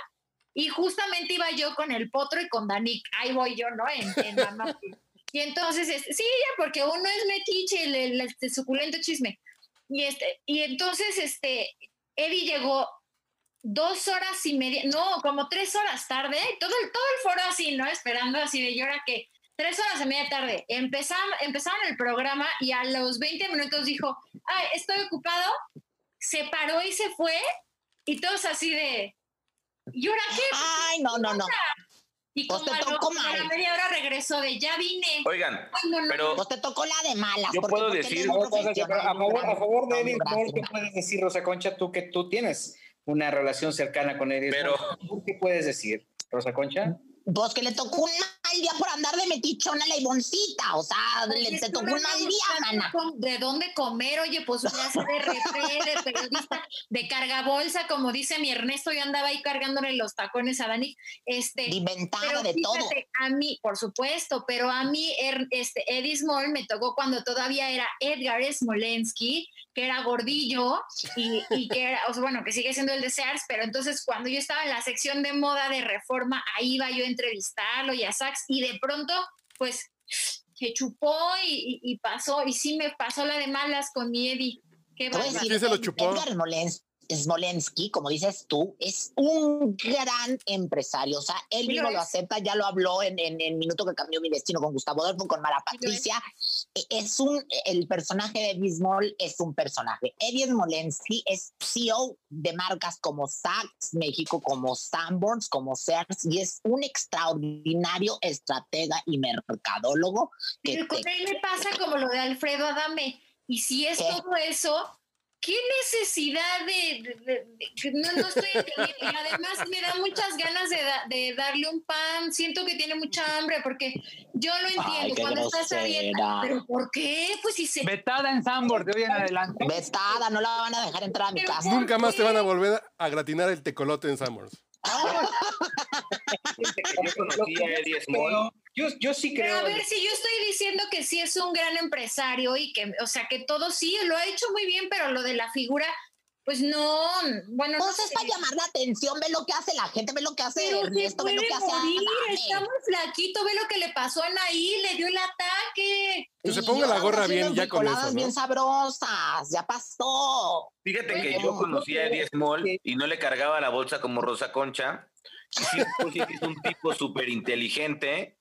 y justamente iba yo con el potro y con Danik. Ahí voy yo, ¿no? En, en la Y entonces, este, sí, porque uno es metiche, el, el, el, suculento chisme. Y, este, y entonces, este, Eddie llegó dos horas y media, no, como tres horas tarde, todo el, todo el foro así, ¿no? Esperando así de llora que tres horas y media tarde. Empezaron, empezaron el programa y a los 20 minutos dijo, ay, estoy ocupado. Se paró y se fue y todos así de, ¿y ahora qué? Ay, no, no, no. Y pues como a, la media hora regresó de ya vine. Oigan, pero. Pues te tocó la de malas. Yo puedo decir. A favor, a favor de ¿qué puedes decir, Rosa Concha, tú que tú tienes una relación cercana con él. Pero, ¿qué puedes decir, Rosa Concha? Pues que le tocó un mal día por andar de metichona a la Ivoncita, o sea, le te tocó un mal día, mana. ¿De dónde comer? Oye, pues una de RP, de periodista, de cargabolsa, como dice mi Ernesto, yo andaba ahí cargándole los tacones a Dani. Este, Inventada de todo. A mí, por supuesto, pero a mí, este, Eddie Small me tocó cuando todavía era Edgar Smolensky, que era gordillo y, y que era, o sea, bueno, que sigue siendo el de Sears, pero entonces cuando yo estaba en la sección de moda de reforma, ahí iba yo entrevistarlo y a Sax, y de pronto, pues, se chupó y, pasó, y sí me pasó la de malas con mi Eddie. Qué ¿Quién se lo chupó? Edgar Smolensky, como dices tú, es un gran empresario. O sea, él mismo lo acepta, ya lo habló en, el minuto que cambió mi destino con Gustavo Adolfo, con Mara Patricia. E, es un, el personaje de Bismol es un personaje. Eddie Smolensky es CEO de marcas como Saks México, como Sanborns, como Sears, y es un extraordinario estratega y mercadólogo. Pero con él me pasa como lo de Alfredo Adame. Y si es todo eso, ¿Qué necesidad de, no, no, estoy entendiendo? Y además me da muchas ganas de, darle un pan. Siento que tiene mucha hambre porque yo lo entiendo cuando estás a Pero ¿por qué? Pues si se. Vetada en Sambor de hoy en adelante. Vetada, no la van a dejar entrar a mi casa. Nunca más te van a volver a gratinar el tecolote en Sambors. yo, yo sí creo. a ver, si yo estoy diciendo que sí es un gran empresario y que, o sea, que todo sí lo ha hecho muy bien, pero lo de la figura, pues no, bueno, pues no es para llamar la atención, ve lo que hace la gente, ve lo que hace pero Ernesto, ve lo que hace morir, Está muy flaquito, ve lo que le pasó a Anaí, le dio el ataque. Que se ponga la gorra bien ya con eso, ¿no? bien sabrosas, ya pasó. Fíjate que yo conocí a Eddie Small y no le cargaba la bolsa como Rosa Concha. Sí, pues, es un tipo súper inteligente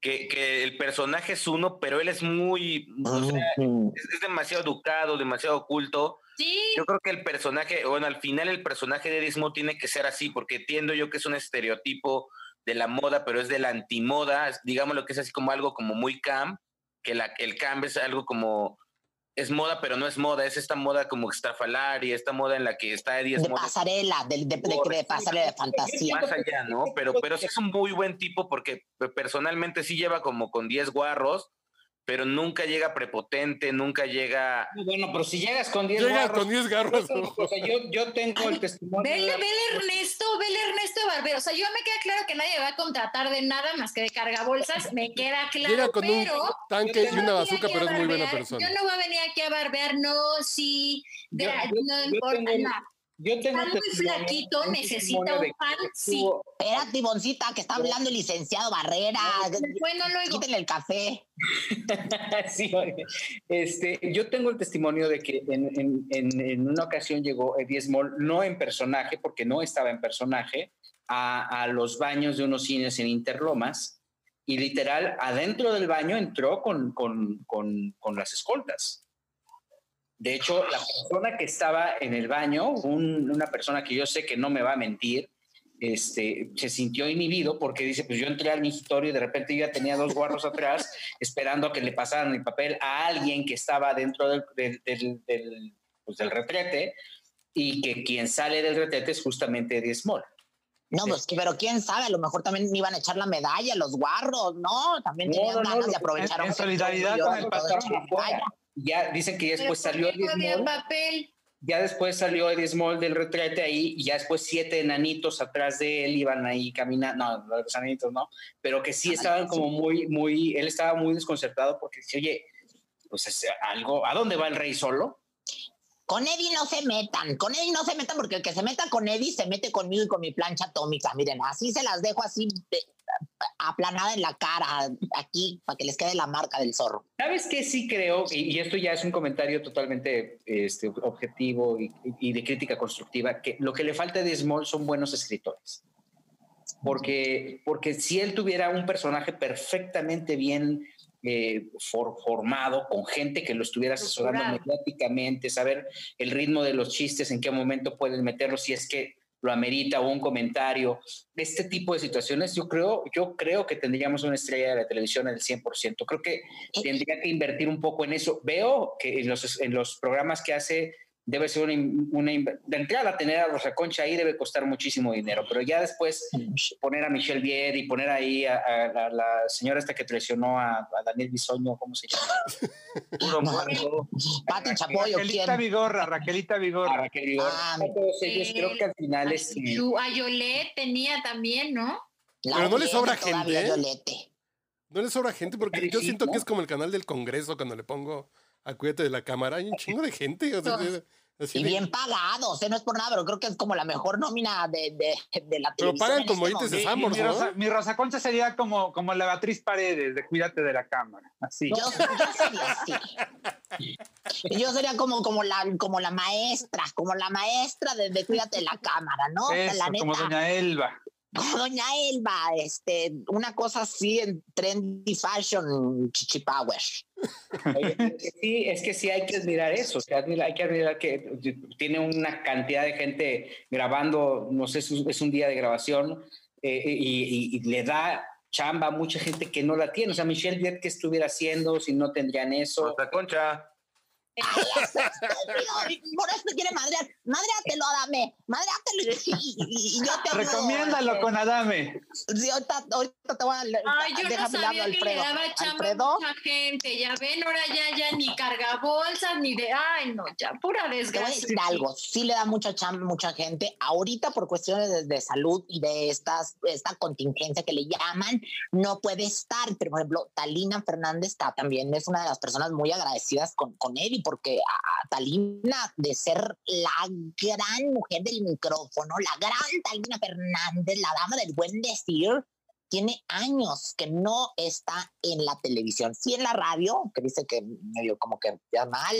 que, que, el personaje es uno, pero él es muy, es, demasiado educado, demasiado oculto. Sí. Yo creo que el personaje, bueno, al final el personaje de Dismo tiene que ser así, porque entiendo yo que es un estereotipo de la moda, pero es de la antimoda, digamos lo que es así como algo como muy cam, que la, el cam es algo como es moda, pero no es moda, es esta moda como y esta moda en la que está Eddie De pasarela, de, de, de, pasarela de fantasía. Más allá, ¿no? Pero, pero sí es un muy buen tipo porque personalmente sí lleva como con 10 guarros, pero nunca llega prepotente, nunca llega. Bueno, pero si llegas con 10 Llega con 10 garros. O sea, yo, yo tengo el testimonio. Vele, vele Ernesto, vele Ernesto de Barbero. O sea, yo me queda claro que nadie va a contratar de nada más que de cargabolsas, me queda claro. Llega con pero un tanque y una bazooka, pero es muy buena persona. Yo no voy a venir aquí a barbear, no, sí, de, yo, yo, no importa nada. Yo tengo Está muy flaquito, necesita un pan, sí. Espérate, Boncita, que está hablando el licenciado Barrera. Bueno, luego. Quítenle el café. sí, este, yo tengo el testimonio de que en, en, en, en, una ocasión llegó Eddie Small, no en personaje, porque no estaba en personaje, a, a los baños de unos cines en Interlomas y literal adentro del baño entró con, con, con, con las escoltas. De hecho, la persona que estaba en el baño, un, una persona que yo sé que no me va a mentir, este, se sintió inhibido porque dice, pues yo entré al mingitorio y de repente yo ya tenía dos guarros atrás esperando a que le pasaran el papel a alguien que estaba dentro del, del, del, del, pues del retrete y que quien sale del retrete es justamente Eddie Small. No, pues, pero quién sabe, a lo mejor también iban a echar la medalla, los guarros, ¿no? También tenían no, no, ganas de aprovechar. En, en solidaridad con el patrón ya dicen que ya después salió Eddie Small. papel? Ya después salió Eddie Small del retrete ahí y ya después siete enanitos atrás de él iban ahí caminando, no, los enanitos no, pero que sí estaban como muy, muy, él estaba muy desconcertado porque dice, oye, pues es algo, ¿a dónde va el rey solo? Con Eddie no se metan, con Eddie no se metan porque el que se meta con Eddie se mete conmigo y con mi plancha atómica. Miren, así se las dejo así de, aplanada en la cara, aquí, para que les quede la marca del zorro. ¿Sabes qué? Sí creo, y, y esto ya es un comentario totalmente este, objetivo y, y, de crítica constructiva, que lo que le falta de Small son buenos escritores. Porque, porque si él tuviera un personaje perfectamente bien eh, for, formado, con gente que lo estuviera asesorando mediáticamente, saber el ritmo de los chistes, en qué momento pueden meterlos, si es que lo amerita o un comentario. Este tipo de situaciones, yo creo, yo creo que tendríamos una estrella de la televisión al 100%. Creo que tendría que invertir un poco en eso. Veo que en los, en los programas que hace debe ser una, una, de entrada a tener a Rosa Concha ahí debe costar muchísimo dinero, pero ya después poner a Michelle Vier y poner ahí a, a, a la señora esta que traicionó a, a Daniel Bisoño, ¿cómo se llama? Puro muerto. Pati Chapoyo, Raquelita Vigorra, Raquelita Vigorra. A Raquel Vigorra. Ah, todos ellos creo que al final es... A Yolette tenía también, ¿no? La pero no le sobra gente. ¿eh? No le sobra gente porque yo siento que es como el canal del Congreso cuando le pongo acuérdate de la cámara, hay un chingo de gente. O sea, y bien de... pagados, ¿eh? no es por nada, pero creo que es como la mejor nómina de, de, de la Pero pagan como este dices mi, mi, Rosa, mi Rosa Concha sería como, como la Beatriz Paredes, de Cuídate de la Cámara, así. Yo, yo sería así. Yo sería como, como, la, como la maestra, como la maestra de, de Cuídate de la Cámara, ¿no? Eso, la neta, como Doña Elba. Doña Elba, este, una cosa así en trendy fashion, chichi power. Sí, es que sí hay que admirar eso, o sea, hay que admirar que tiene una cantidad de gente grabando, no sé, es un día de grabación eh, y, y, y, le da chamba a mucha gente que no la tiene, o sea, Michelle Viet, ¿qué estuviera haciendo si no tendrían eso? Otra concha. Ay, por eso quiere madrear. Madreátelo, Adame. Madreátelo y, y, y yo te Recomiéndalo ayudo, con Adame. Sí, ahorita, ahorita te voy a. Ay, yo no sabía que Alfredo. le daba chamba Alfredo. a mucha gente. Ya ven, ahora ya, ya ni carga bolsas, ni de. Ay, no, ya, pura Te voy a desgracia. decir algo, sí le da mucha chamba a mucha gente. Ahorita por cuestiones de, de, salud y de estas, esta contingencia que le llaman, no puede estar. Pero por ejemplo, Talina Fernández está también es una de las personas muy agradecidas con, con él y porque a Talina de ser la gran mujer del micrófono, la gran Talina Fernández, la dama del buen decir, tiene años que no está en la televisión, sí en la radio, que dice que medio como que ya mal,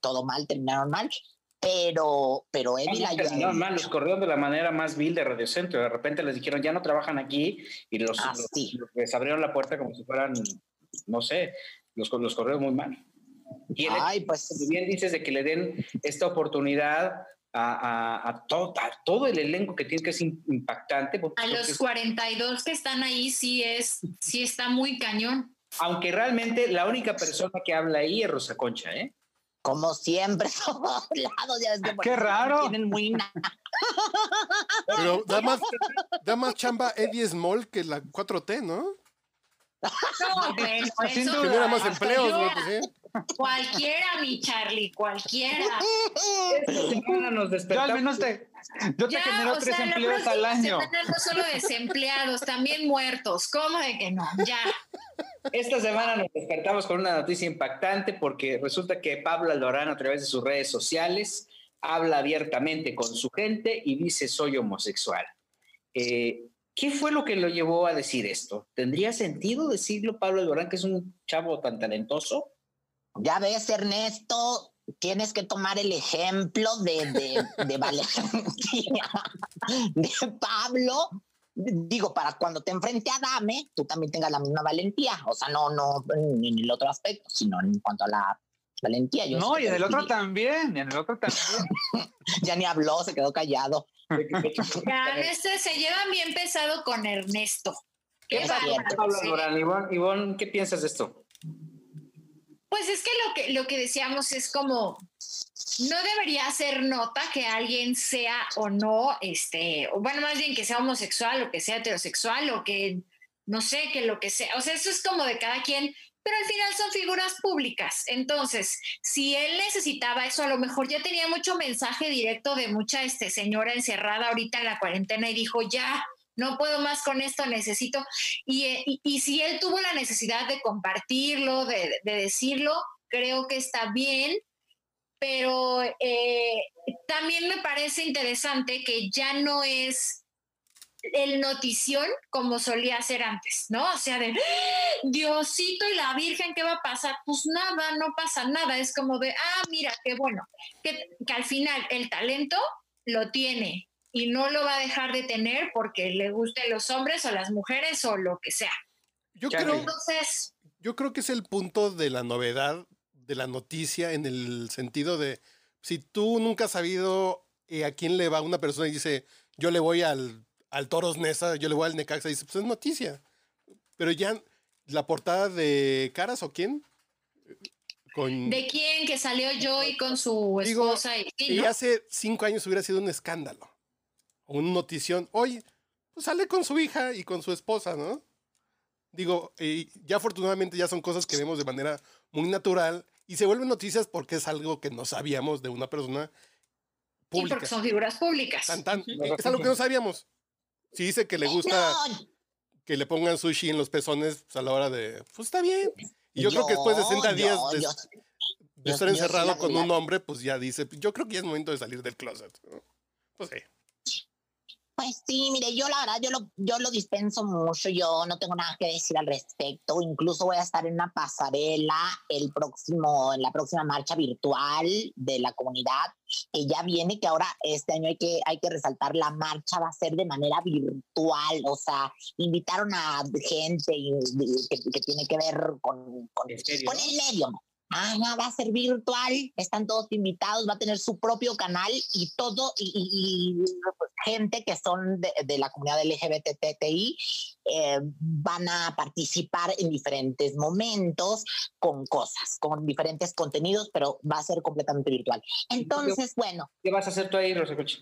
todo mal, terminaron mal, pero, pero la No, mal, los corrieron de la manera más vil de Radio Centro. De repente les dijeron, ya no trabajan aquí, y los, Ah, los- los- les abrieron la puerta como si fueran, no sé, los, los corrieron muy mal. Y el hecho, Ay, pues como bien dices, de que le den esta oportunidad a, a- a todo, a todo el elenco que tiene que es im- impactante. porque A los es- 42 que están ahí sí es, sí está muy cañón. aunque realmente la única persona que habla ahí es Rosa Concha, ¿eh? como siempre, todos lados, ya ves que por Qué raro. Tienen muy Pero da más, da más chamba Eddie Small que la 4T, ¿no? No, bueno, Sin eso- Genera más empleos, yo- güey, pues sí. Cualquiera, mi Charlie, cualquiera. Esta semana nos Yo despertamos. al menos te, yo te Ya, genero tres sea, empleos al año. No solo desempleados, también muertos. ¿Cómo de que no? Ya. Esta semana nos despertamos con una noticia impactante porque resulta que Pablo Alborán a través de sus redes sociales habla abiertamente con su gente y dice soy homosexual. Eh, ¿Qué fue lo que lo llevó a decir esto? ¿Tendría sentido decirlo Pablo Alborán, que es un chavo tan talentoso? Ya ves, Ernesto, tienes que tomar el ejemplo de, de, de Valentina, de Pablo. Digo, para cuando te enfrente a Dame, tú también tengas la misma valentía. O sea, no, no en el otro aspecto, sino en cuanto a la valentía. Yo No, y en el otro también, y en el otro también. Ya ni habló, se quedó callado. Ya, este se llevan bien pesado con Ernesto. ¿Qué Pablo. Alborán? Ivonne, Ivonne, ¿qué piensas de esto? Pues es que lo que lo que decíamos es como no debería ser nota que alguien sea o no, este, o bueno, más bien que sea homosexual o que sea heterosexual o que no sé, que lo que sea. O sea, eso es como de cada quien, pero al final son figuras públicas. Entonces, si él necesitaba eso, a lo mejor ya tenía mucho mensaje directo de mucha este, señora encerrada ahorita en la cuarentena y dijo, ya, no puedo más con esto, necesito. Y, eh, y- si él tuvo la necesidad de compartirlo, de, de decirlo, creo que está bien, pero eh, también me parece interesante que ya no es el notición como solía ser antes, ¿no? O sea, de ¡Ah! Diosito y la Virgen, ¿qué va a pasar? Pues nada, no pasa nada. Es como de, ah, mira, qué bueno, que, que al final el talento lo tiene y no lo va a dejar de tener porque le gusten los hombres o las mujeres o lo que sea. Yo Ya creo. Entonces, yo creo que es el punto de la novedad de la noticia en el sentido de si tú nunca has sabido eh, a quién le va una persona y dice yo le voy al, al Toros Nesa, yo le voy al Necaxa, y dice pues es noticia. Pero ya la portada de Caras o quién? Con, ¿de quién que salió Joy con su Digo, esposa? y, sí, hace cinco años hubiera sido un escándalo. O una notición. Hoy, pues sale con su hija y con su esposa, ¿no? Digo, ya afortunadamente ya son cosas que vemos de manera muy natural y se vuelven noticias porque es algo que no sabíamos de una persona Sí, pública. porque son figuras públicas. Tan, tan. Es algo que no sabíamos. Si dice que le gusta que le pongan sushi en los pezones pues, a la hora de. Pues está bien. Y yo, creo que después de 60 yo- días de, yo- de yo- estar yo encerrado con un hombre, pues ya dice, yo creo que ya es momento de salir del closet. Pues sí. Pues sí, mire, yo la verdad, yo lo, yo lo dispenso mucho, yo no tengo nada que decir al respecto, incluso voy a estar en una pasarela el próximo, en la próxima marcha virtual de la comunidad, que ya viene, que ahora este año hay que, hay que resaltar, la marcha va a ser de manera virtual, o sea, invitaron a gente que, que tiene que ver con, con, con el medio. Ah, no, va a ser virtual, están todos invitados, va a tener su propio canal y todo, y, y- y, pues, gente que son de, de la comunidad LGBTTI eh, van a participar en diferentes momentos con cosas, con diferentes contenidos, pero va a ser completamente virtual. Entonces, bueno, ¿Qué vas a hacer tú ahí, Rosa Concha?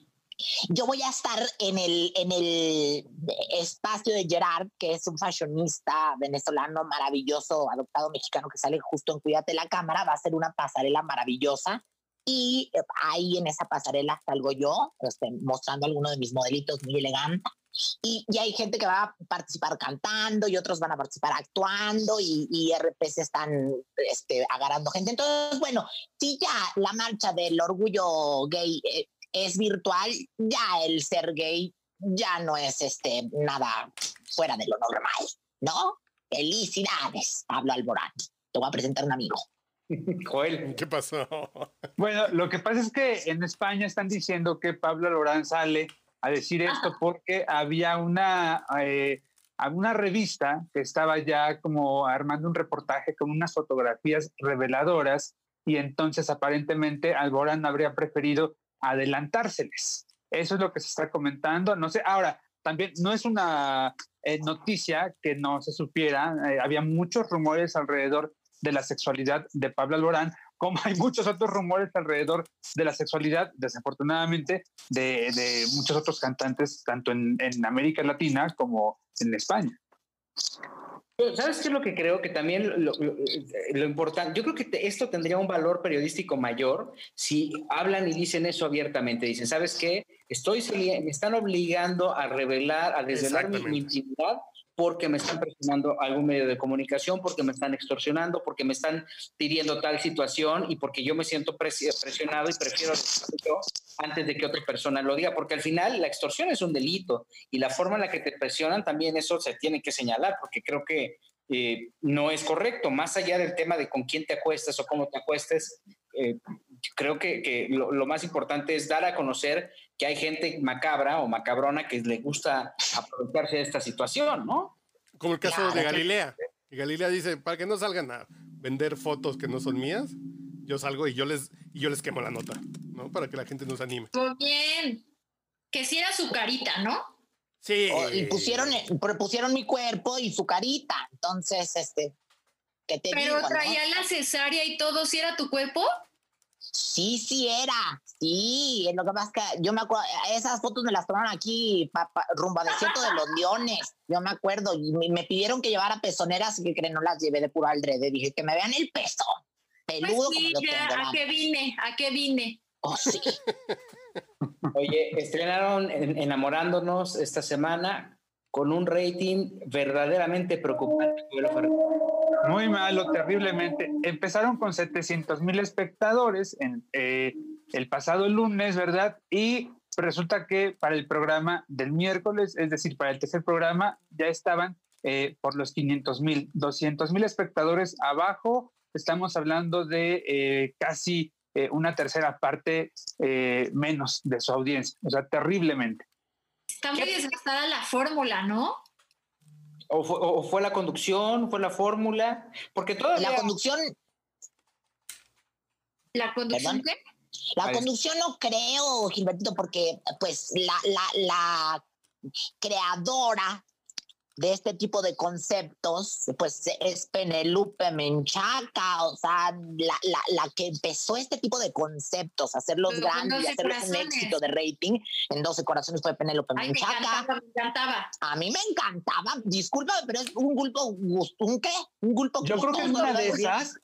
Yo voy a estar en el, en el espacio de Gerard, que es un fashionista venezolano maravilloso, adoptado mexicano que sale justo en Cuídate la Cámara. Va a ser una pasarela maravillosa. Y eh, ahí en esa pasarela salgo yo, este, mostrando algunos de mis modelitos muy elegantes. Y, y hay gente que va a participar cantando y otros van a participar actuando y, y RPs están este, agarrando gente. Entonces, bueno, si ya la marcha del orgullo gay eh, es virtual, ya el ser gay ya no es este nada fuera de lo normal, ¿no? Felicidades, Pablo Alborán. Te voy a presentar un amigo. Joel. ¿Qué pasó? Bueno, lo que pasa es que en España están diciendo que Pablo Lorán sale a decir esto porque había una, eh, una revista que estaba ya como armando un reportaje con unas fotografías reveladoras y entonces aparentemente Alborán habría preferido adelantárseles. Eso es lo que se está comentando. No sé, ahora, también no es una eh, noticia que no se supiera. Eh, había muchos rumores alrededor de la sexualidad de Pablo Alborán, como hay muchos otros rumores alrededor de la sexualidad, desafortunadamente, de, muchos otros cantantes, tanto en, América Latina como en España. ¿Sabes qué es lo que creo? Que también lo, lo, importante, yo creo que esto tendría un valor periodístico mayor si hablan y dicen eso abiertamente. Dicen, ¿sabes qué? Estoy, me están obligando a revelar, a desvelar mi, intimidad porque me están presionando algún medio de comunicación, porque me están extorsionando, porque me están pidiendo tal situación y porque yo me siento presionado y prefiero yo antes de que otra persona lo diga, porque al final la extorsión es un delito y la forma en la que te presionan también eso se tiene que señalar, porque creo que eh, no es correcto, más allá del tema de con quién te acuestas o cómo te acuestes, eh, creo que, lo, lo, más importante es dar a conocer que hay gente macabra o macabrona que le gusta aprovecharse de esta situación, ¿no? Como el caso de Galilea. Galilea dice, para que no salgan a vender fotos que no son mías, yo salgo y yo les, y yo les quemo la nota, ¿no? Para que la gente nos anime. Muy bien. Que si era su carita, ¿no? Sí. y pusieron, propusieron mi cuerpo y su carita. Entonces, este, ¿qué te Pero traía la cesárea y todo, ¿si era tu cuerpo? Sí, sí era. Sí, lo que pasa es que yo me acuerdo, esas fotos me las tomaron aquí rumbo a desierto de los leones. Yo me acuerdo y me, pidieron que llevara pezoneras y que creen no las llevé de puro aldrede. Dije que me vean el peso. Peludo pues sí, ¿a qué vine? ¿A qué vine? Oh, sí. Oye, estrenaron Enamorándonos esta semana con un rating verdaderamente preocupante. Muy malo, terriblemente. Empezaron con 700 mil espectadores en, eh, el pasado lunes, ¿verdad? Y resulta que para el programa del miércoles, es decir, para el tercer programa, ya estaban eh, por los 500 mil, 200 mil espectadores abajo. Estamos hablando de eh, casi una tercera parte menos de su audiencia, o sea, terriblemente. Está muy desgastada la fórmula, ¿no? O fue, la conducción, fue la fórmula, porque todavía... La conducción... ¿La conducción qué? La conducción no creo, Gilbertito, porque pues la, la, la creadora de este tipo de conceptos, pues es Penelope Menchaca, o sea, la, la, la, que empezó este tipo de conceptos, hacerlos grandes y hacerlos un éxito de rating en 12 corazones fue Penelope Menchaca. Me encantaba, A mí me encantaba, discúlpame, pero es un gulpo, ¿un qué? Un gulpo Yo creo que es una de esas.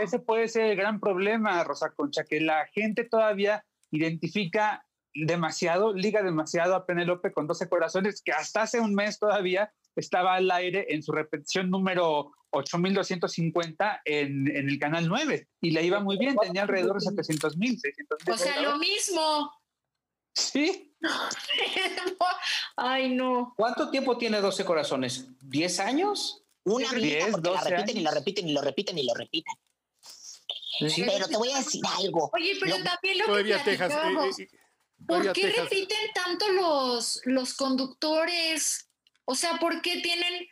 Ese puede ser el gran problema, Rosa Concha, que la gente todavía identifica demasiado, liga demasiado a Penélope con 12 corazones, que hasta hace un mes todavía estaba al aire en su repetición número 8250 en, en el canal 9 y le iba muy bien, tenía alrededor de 700 mil, 600 mil. O sea, lo mismo. Sí. Ay, no. ¿Cuánto tiempo tiene 12 corazones? ¿10 años? Una vida, porque la repiten y lo repiten y lo repiten y lo repiten. Pero te voy a decir algo. Oye, pero también lo que Texas, eh, eh, ¿Por qué repiten tanto los, los conductores? O sea, ¿por qué tienen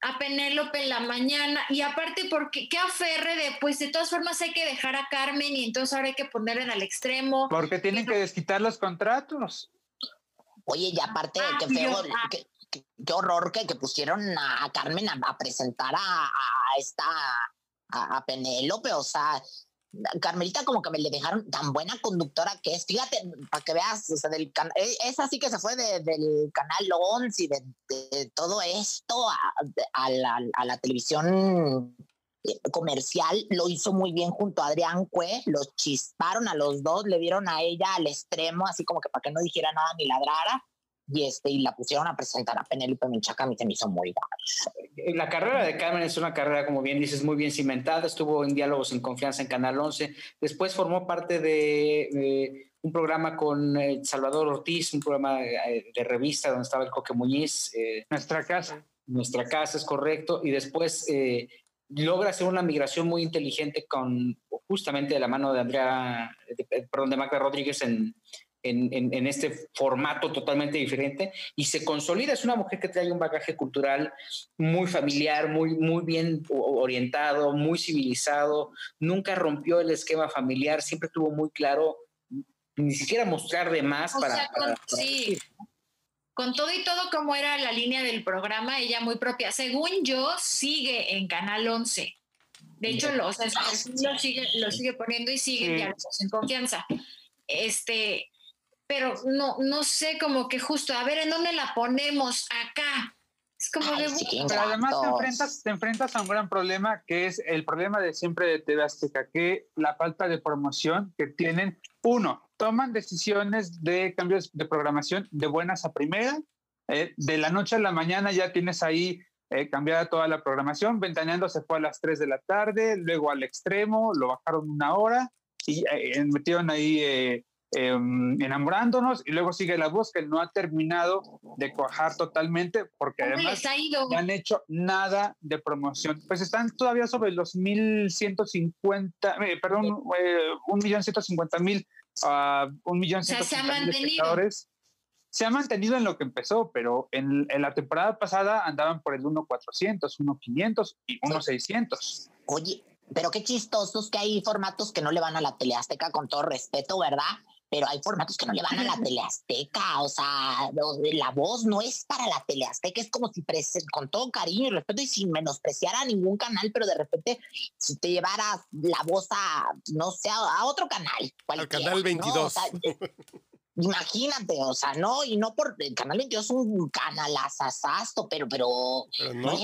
a Penélope en la mañana? Y aparte, ¿por qué, qué aferre de, pues de todas formas hay que dejar a Carmen y entonces ahora hay que ponerla al extremo? Porque tienen que desquitar los contratos. Oye, y aparte, qué feo, ah. qué, horror que, que, pusieron a Carmen a, presentar a, esta, a, a Penélope, o sea, Carmelita como que me le dejaron tan buena conductora que es, fíjate, para que veas, o sea, del e, es así que se fue del canal 11 y de, todo esto a, la, televisión eh, comercial, lo hizo muy bien junto a Adrián Cue, los chisparon a los dos, le dieron a ella al extremo, así como que para que no dijera nada ni ladrara, y, este, y la pusieron a presentar a Penélope Menchaca, a mí se me hizo muy mal. La carrera de Carmen es una carrera, como bien dices, muy bien cimentada, estuvo en Diálogos en Confianza en Canal 11, después formó parte de, un programa con eh, Salvador Ortiz, un programa eh, de, revista donde estaba el Coque Muñiz. Eh, nuestra casa. Nuestra casa, es correcto, y después logra hacer una migración muy inteligente con justamente de la mano de Andrea, perdón, de Magda Rodríguez en, en, este formato totalmente diferente y se consolida. Es una mujer que trae un bagaje cultural muy familiar, muy, muy bien orientado, muy civilizado, nunca rompió el esquema familiar, siempre tuvo muy claro ni siquiera mostrar de más para, con, sí. Con todo y todo como era la línea del programa, ella muy propia. Según yo, sigue en Canal 11. De hecho, lo, lo, sigue, lo sigue poniendo y sigue ya en confianza. Este, pero no, no sé, como que justo, a ver, ¿en dónde la ponemos? Acá. Es como de... Pero además te enfrentas, te enfrentas a un gran problema, que es el problema de siempre de TV Azteca, que la falta de promoción que tienen. Uno, toman decisiones de cambios de programación de buenas a primera. Eh, de la noche a la mañana ya tienes ahí eh, cambiada toda la programación. Ventaneando se fue a las 3 de la tarde, luego al extremo, lo bajaron una hora y eh, metieron ahí Em, enamorándonos y luego sigue la voz que no ha terminado de cuajar totalmente porque además no han hecho nada de promoción. Pues están todavía sobre los 1150, eh, perdón, eh, un millón ciento cincuenta mil, uh, un millón ciento se ha mantenido. Se ha mantenido en lo que empezó, pero en, en la temporada pasada andaban por el 1.400, 1.500 y 1.600. Oye, pero qué chistosos que hay formatos que no le van a la teleazteca con todo respeto, ¿verdad? Pero hay formatos que no le van a la teleazteca, o sea, la voz no es para la teleazteca, es como si con todo cariño y respeto y sin menospreciar a ningún canal, pero de repente si te llevaras la voz a, no sé, a, otro canal. Al canal 22. Imagínate, o sea, no, y no por el canal 22 es un canal asasasto, pero, pero,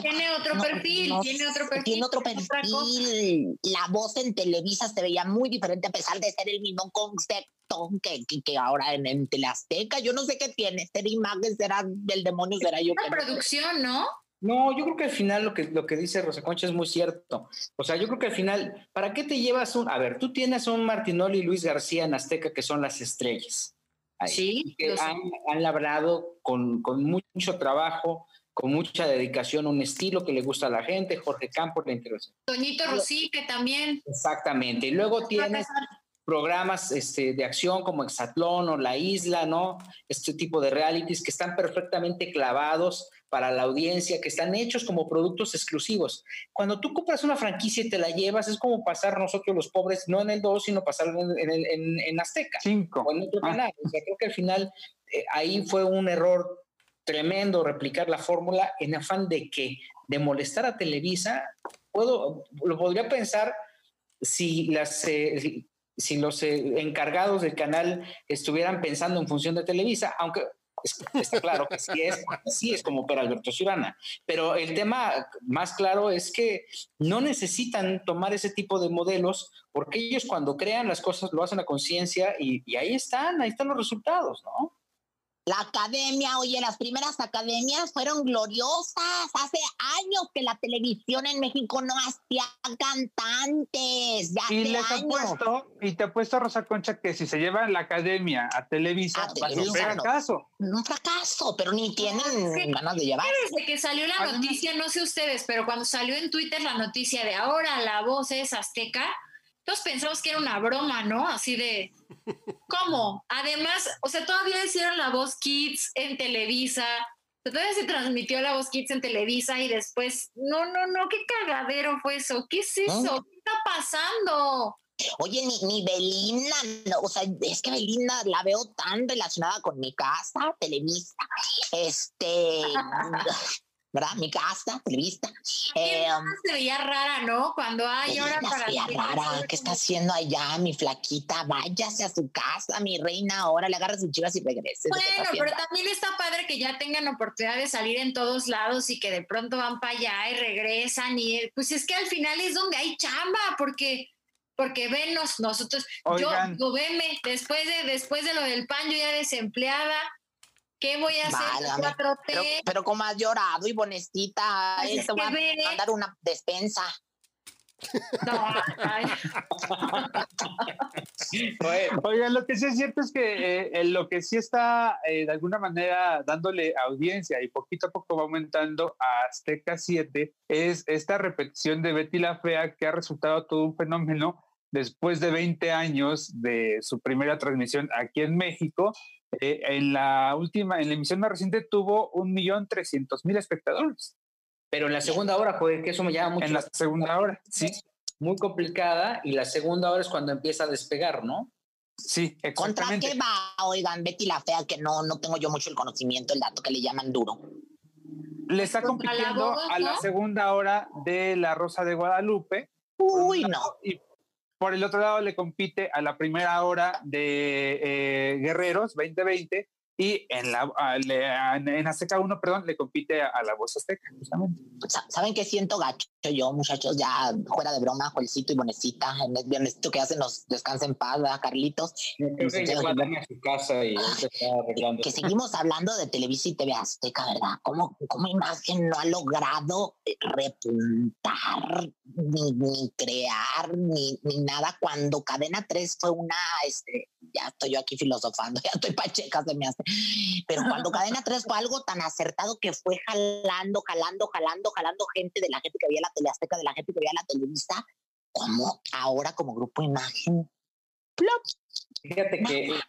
tiene otro perfil, tiene otro perfil. Tiene otro perfil. La voz en Televisa se veía muy diferente a pesar de ser el mismo concepto que, que, ahora en, en Teleazteca. Yo no sé qué tiene, ser imagen, será del demonio, será yo. Una producción, ¿no? No, yo creo que al final lo que, lo que dice Rosa Concha es muy cierto. O sea, yo creo que al final, ¿para qué te llevas un... A ver, tú tienes a un Martinoli y Luis García en Azteca que son las estrellas sí, que han, labrado con, mucho trabajo, con mucha dedicación, un estilo que le gusta a la gente, Jorge Campos le interesa. Toñito Rosí, que también. Exactamente. Y luego tienes programas este, de acción como Exatlón o La Isla, ¿no? Este tipo de realities que están perfectamente clavados para la audiencia, que están hechos como productos exclusivos. Cuando tú compras una franquicia y te la llevas, es como pasar nosotros los pobres, no en el 2, sino pasar en, en, en, Azteca. Cinco. O en otro ah. canal. O sea, creo que al final eh, ahí fue un error tremendo replicar la fórmula en afán de que, de molestar a Televisa, puedo, lo podría pensar si las... Eh, si los eh, encargados del canal estuvieran pensando en función de Televisa, aunque está claro que sí es, sí es como opera Alberto Ciurana. Pero el tema más claro es que no necesitan tomar ese tipo de modelos porque ellos cuando crean las cosas lo hacen a conciencia y, y ahí están, ahí están los resultados, ¿no? La academia, oye, las primeras academias fueron gloriosas. Hace años que la televisión en México no hacía cantantes. Ya y les apuesto, y te apuesto, Rosa Concha, que si se lleva la academia a Televisa, va a ser un fracaso. No, un fracaso, pero ni tienen ganas de llevar. Desde que salió la noticia, no sé ustedes, pero cuando salió en Twitter la noticia de ahora la voz es azteca, todos pensamos que era una broma, ¿no? Así de, ¿cómo? Además, o sea, todavía hicieron la voz Kids en Televisa, todavía se transmitió la voz Kids en Televisa y después, no, no, no, qué cagadero fue eso, ¿qué es eso? ¿Qué está pasando? Oye, ni, ni Belinda, o sea, es que Belinda la veo tan relacionada con mi casa, Televisa. Este, ¿verdad? Mi casa, televista. Eh, se veía rara, ¿no? Cuando hay ahora para. Se veía rara. ¿Qué está haciendo allá, mi flaquita? Váyase a su casa, mi reina. Ahora le agarra sus chivas y regrese. Bueno, pero también está padre que ya tengan oportunidad de salir en todos lados y que de pronto van para allá y regresan. Y pues es que al final es donde hay chamba, porque porque venos nosotros, yo, yo veme, después de, después de lo del pan, yo ya desempleada, ¿Qué voy a hacer? Pero, como has llorado y bonestita, pues voy a mandar una despensa. Oigan, lo que sí es cierto es que eh, lo que sí está eh, de alguna manera dándole audiencia y poquito a poco va aumentando a Azteca 7 es esta repetición de Betty la Fea que ha resultado todo un fenómeno después de 20 años de su primera transmisión aquí en México. Eh, en la última, en la emisión más reciente tuvo un millón trescientos mil espectadores. Pero en la segunda hora, joder, que eso me llama mucho. En la segunda hora, sí. Muy complicada y la segunda hora es cuando empieza a despegar, ¿no? Sí, ¿Contra qué va, oigan, Betty la Fea, que no, no tengo yo mucho el conocimiento, el dato que le llaman duro? Le está compitiendo a la segunda hora de La Rosa de Guadalupe. Uy, no. Y por el otro lado le compite a la primera hora de eh, Guerreros 2020 y en la en Azteca 1, perdón, le compite a, la voz azteca, justamente. ¿Saben qué siento gacho yo, muchachos? Ya fuera de broma, Juelcito y Bonecita, en el viernesito que hacen los descansen en paz, Carlitos? que, su casa y Que seguimos hablando de Televisa y TV Azteca, ¿verdad? ¿Cómo, cómo imagen no ha logrado repuntar, ni, crear, ni, ni, nada cuando Cadena 3 fue una, este, ya estoy yo aquí filosofando, ya estoy pacheca, se me hace. Pero cuando Cadena 3 fue algo tan acertado que fue jalando, jalando, jalando, jalando gente de la gente que veía la teleazteca, de la gente que veía la televisa, como ahora como grupo imagen. ¡plop! Fíjate que eh,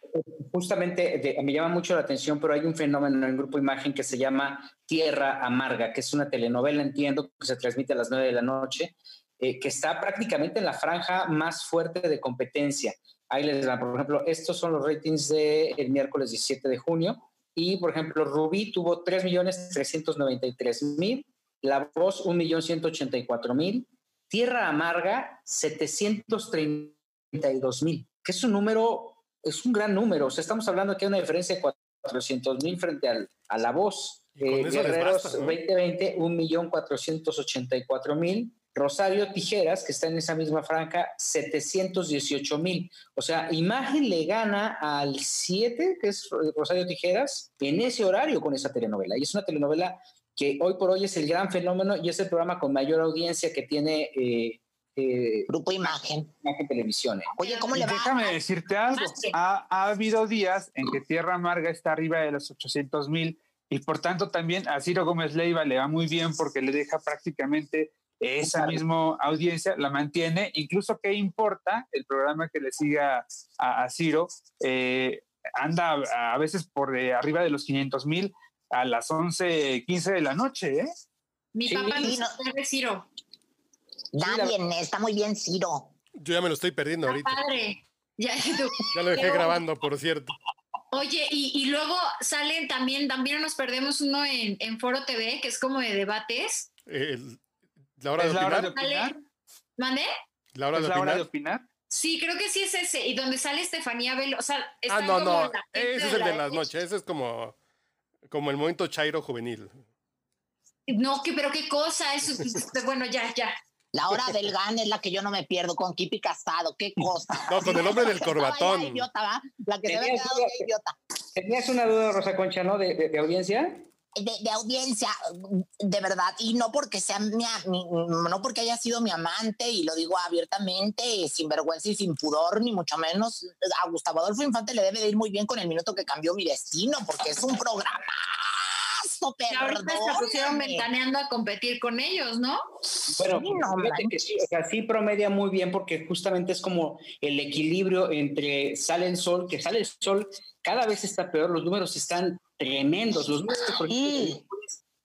justamente me llama mucho la atención, pero hay un fenómeno en el Grupo Imagen que se llama Tierra Amarga, que es una telenovela, entiendo, que se transmite a las 9 de la noche, eh, que está prácticamente en la franja más fuerte de competencia. Ahí les dan, por ejemplo, estos son los ratings del miércoles 17 de junio. Y, por ejemplo, Rubí tuvo 3.393.000, La Voz 1.184.000, Tierra Amarga 732.000, que es un número, es un gran número. O sea, estamos hablando que hay una diferencia de 400.000 frente al, a La Voz. Eh, Guerreros 2020, 1.484.000 Rosario Tijeras, que está en esa misma franja, 718 mil. O sea, Imagen le gana al 7, que es Rosario Tijeras, en ese horario con esa telenovela. Y es una telenovela que hoy por hoy es el gran fenómeno y es el programa con mayor audiencia que tiene eh, eh, Grupo Imagen. Imagen Televisión. ¿eh? Oye, ¿cómo le va? Déjame decirte algo. Ha, ha, habido días en que Tierra Amarga está arriba de los 800 mil y por tanto también a Ciro Gómez Leiva le va muy bien porque le deja prácticamente esa misma audiencia la mantiene, incluso qué importa el programa que le siga a, Ciro, eh, anda a, veces por arriba de los 500 mil a las 11, 15 de la noche, ¿eh? Mi papá no sabe Ciro. Nadie, está muy bien Ciro. Yo ya me lo estoy perdiendo ahorita. Padre. Ya, ya lo dejé grabando, por cierto. Oye, y, luego salen también, también nos perdemos uno en, en Foro TV, que es como de debates. El, ¿La hora, de, opinar? hora de opinar? ¿Mande? ¿La hora, de, la opinar? hora de opinar? Sí, creo que sí es ese. Y donde sale Estefanía Velo. O sea, ah, no, no. Ese es el de, las noches. Ese es como, como el momento Chairo juvenil. No, que, pero qué cosa. Eso, bueno, ya, ya. La hora del GAN es la que yo no me pierdo con Kipi Casado, qué cosa. No, con el hombre del corbatón. idiota, ¿va? La que se ve quedado idiota. Tenías una duda, Rosa Concha, ¿no? de, de audiencia de, audiencia, de verdad, y no porque sea mi, no porque haya sido mi amante, y lo digo abiertamente, sin vergüenza y sin pudor, ni mucho menos, a Gustavo Adolfo Infante le debe de ir muy bien con el minuto que cambió mi destino, porque es un programa. Y ahorita se pusieron ventaneando a competir con ellos, ¿no? Bueno, que sí, o sea, sí promedia muy bien porque justamente es como el equilibrio entre sale el sol, que sale el sol cada vez está peor, los números están tremendos. Los números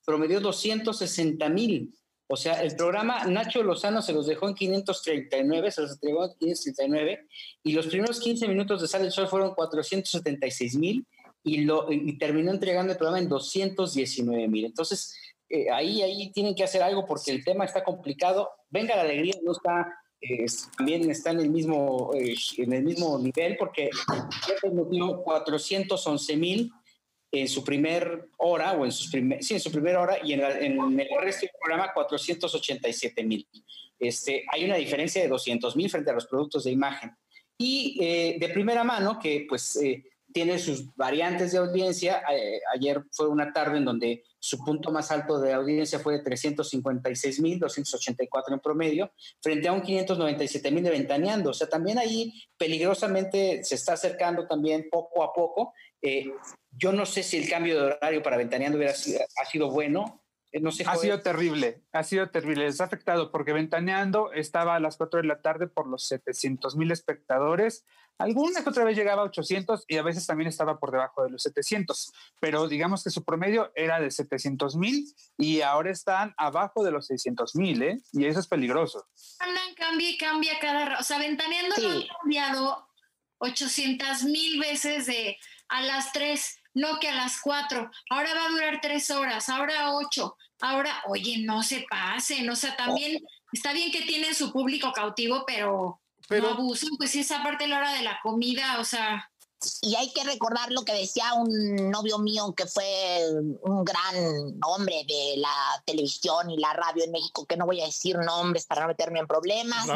promedió 260 mil. O sea, el programa Nacho Lozano se los dejó en 539, se los entregó en 539, y los primeros 15 minutos de Sale el Sol fueron 476 mil, y, lo, y terminó entregando el programa en 219 mil. Entonces, eh, ahí, ahí tienen que hacer algo porque el tema está complicado. Venga la alegría, no está, eh, también está en el mismo, eh, en el mismo nivel porque ya permitió 411 mil en su primer hora, o en, sus primer, sí, en su primera hora, y en, el resto del programa 487 mil. Este, hay una diferencia de 200 mil frente a los productos de imagen. Y eh, de primera mano, que pues eh, tiene sus variantes de audiencia. Eh, ayer fue una tarde en donde su punto más alto de audiencia fue de 356.284 en promedio, frente a un 597.000 de Ventaneando. O sea, también ahí peligrosamente se está acercando también poco a poco. Eh, yo no sé si el cambio de horario para Ventaneando hubiera sido, ha sido bueno. Eh, no sé, ha sido terrible, ha sido terrible. Les ha afectado porque Ventaneando estaba a las 4 de la tarde por los 700 mil espectadores Alguna que otra vez llegaba a 800 y a veces también estaba por debajo de los 700, pero digamos que su promedio era de 700 mil y ahora están abajo de los 600 mil, ¿eh? Y eso es peligroso. Andan, cambia y cambia cada... O sea, Ventaneando no ha cambiado 800 mil veces de a las 3, no que a las 4. Ahora va a durar 3 horas, ahora 8. Ahora, oye, no se pasen. O sea, también está bien que tienen su público cautivo, pero pero, no abuso, pues esa parte de la hora de la comida, o sea. Y hay que recordar lo que decía un novio mío que fue un gran hombre de la televisión y la radio en México, que no voy a decir nombres para no meterme en problemas,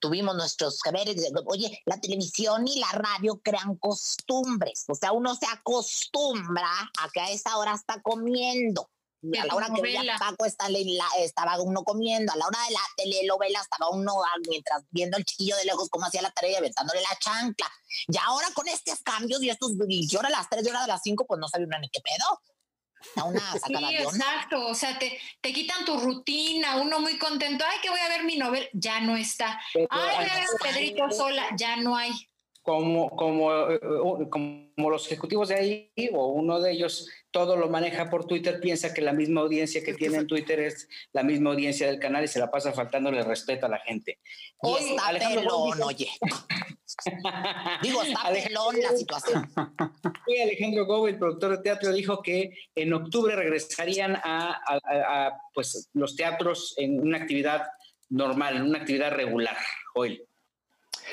tuvimos nuestros saberes. Oye, la televisión y la radio crean costumbres, o sea, uno se acostumbra a que a esa hora está comiendo a la hora que veía Paco estaba uno comiendo, a la hora de la telenovela estaba uno ah, mientras viendo al chiquillo de lejos cómo hacía la tarea y aventándole la chancla. Y ahora con estos cambios y estos, y ahora a las 3 y ahora a las 5, pues no sabía una ni qué pedo. Una sí, exacto, o sea, te, te, quitan tu rutina, uno muy contento, ay, que voy a ver mi novela, ya no está. ay, voy a ver a Pedrito sola, ya no hay como, como, eh, como los ejecutivos de ahí o uno de ellos todo lo maneja por Twitter, piensa que la misma audiencia que tiene en Twitter es la misma audiencia del canal y se la pasa faltándole respeto a la gente. Hoy está pelón, oye. Digo, está pelón la situación. Hoy Alejandro Gómez, productor de teatro, dijo que en octubre regresarían a, a pues, los teatros en una actividad normal, en una actividad regular. Hoy.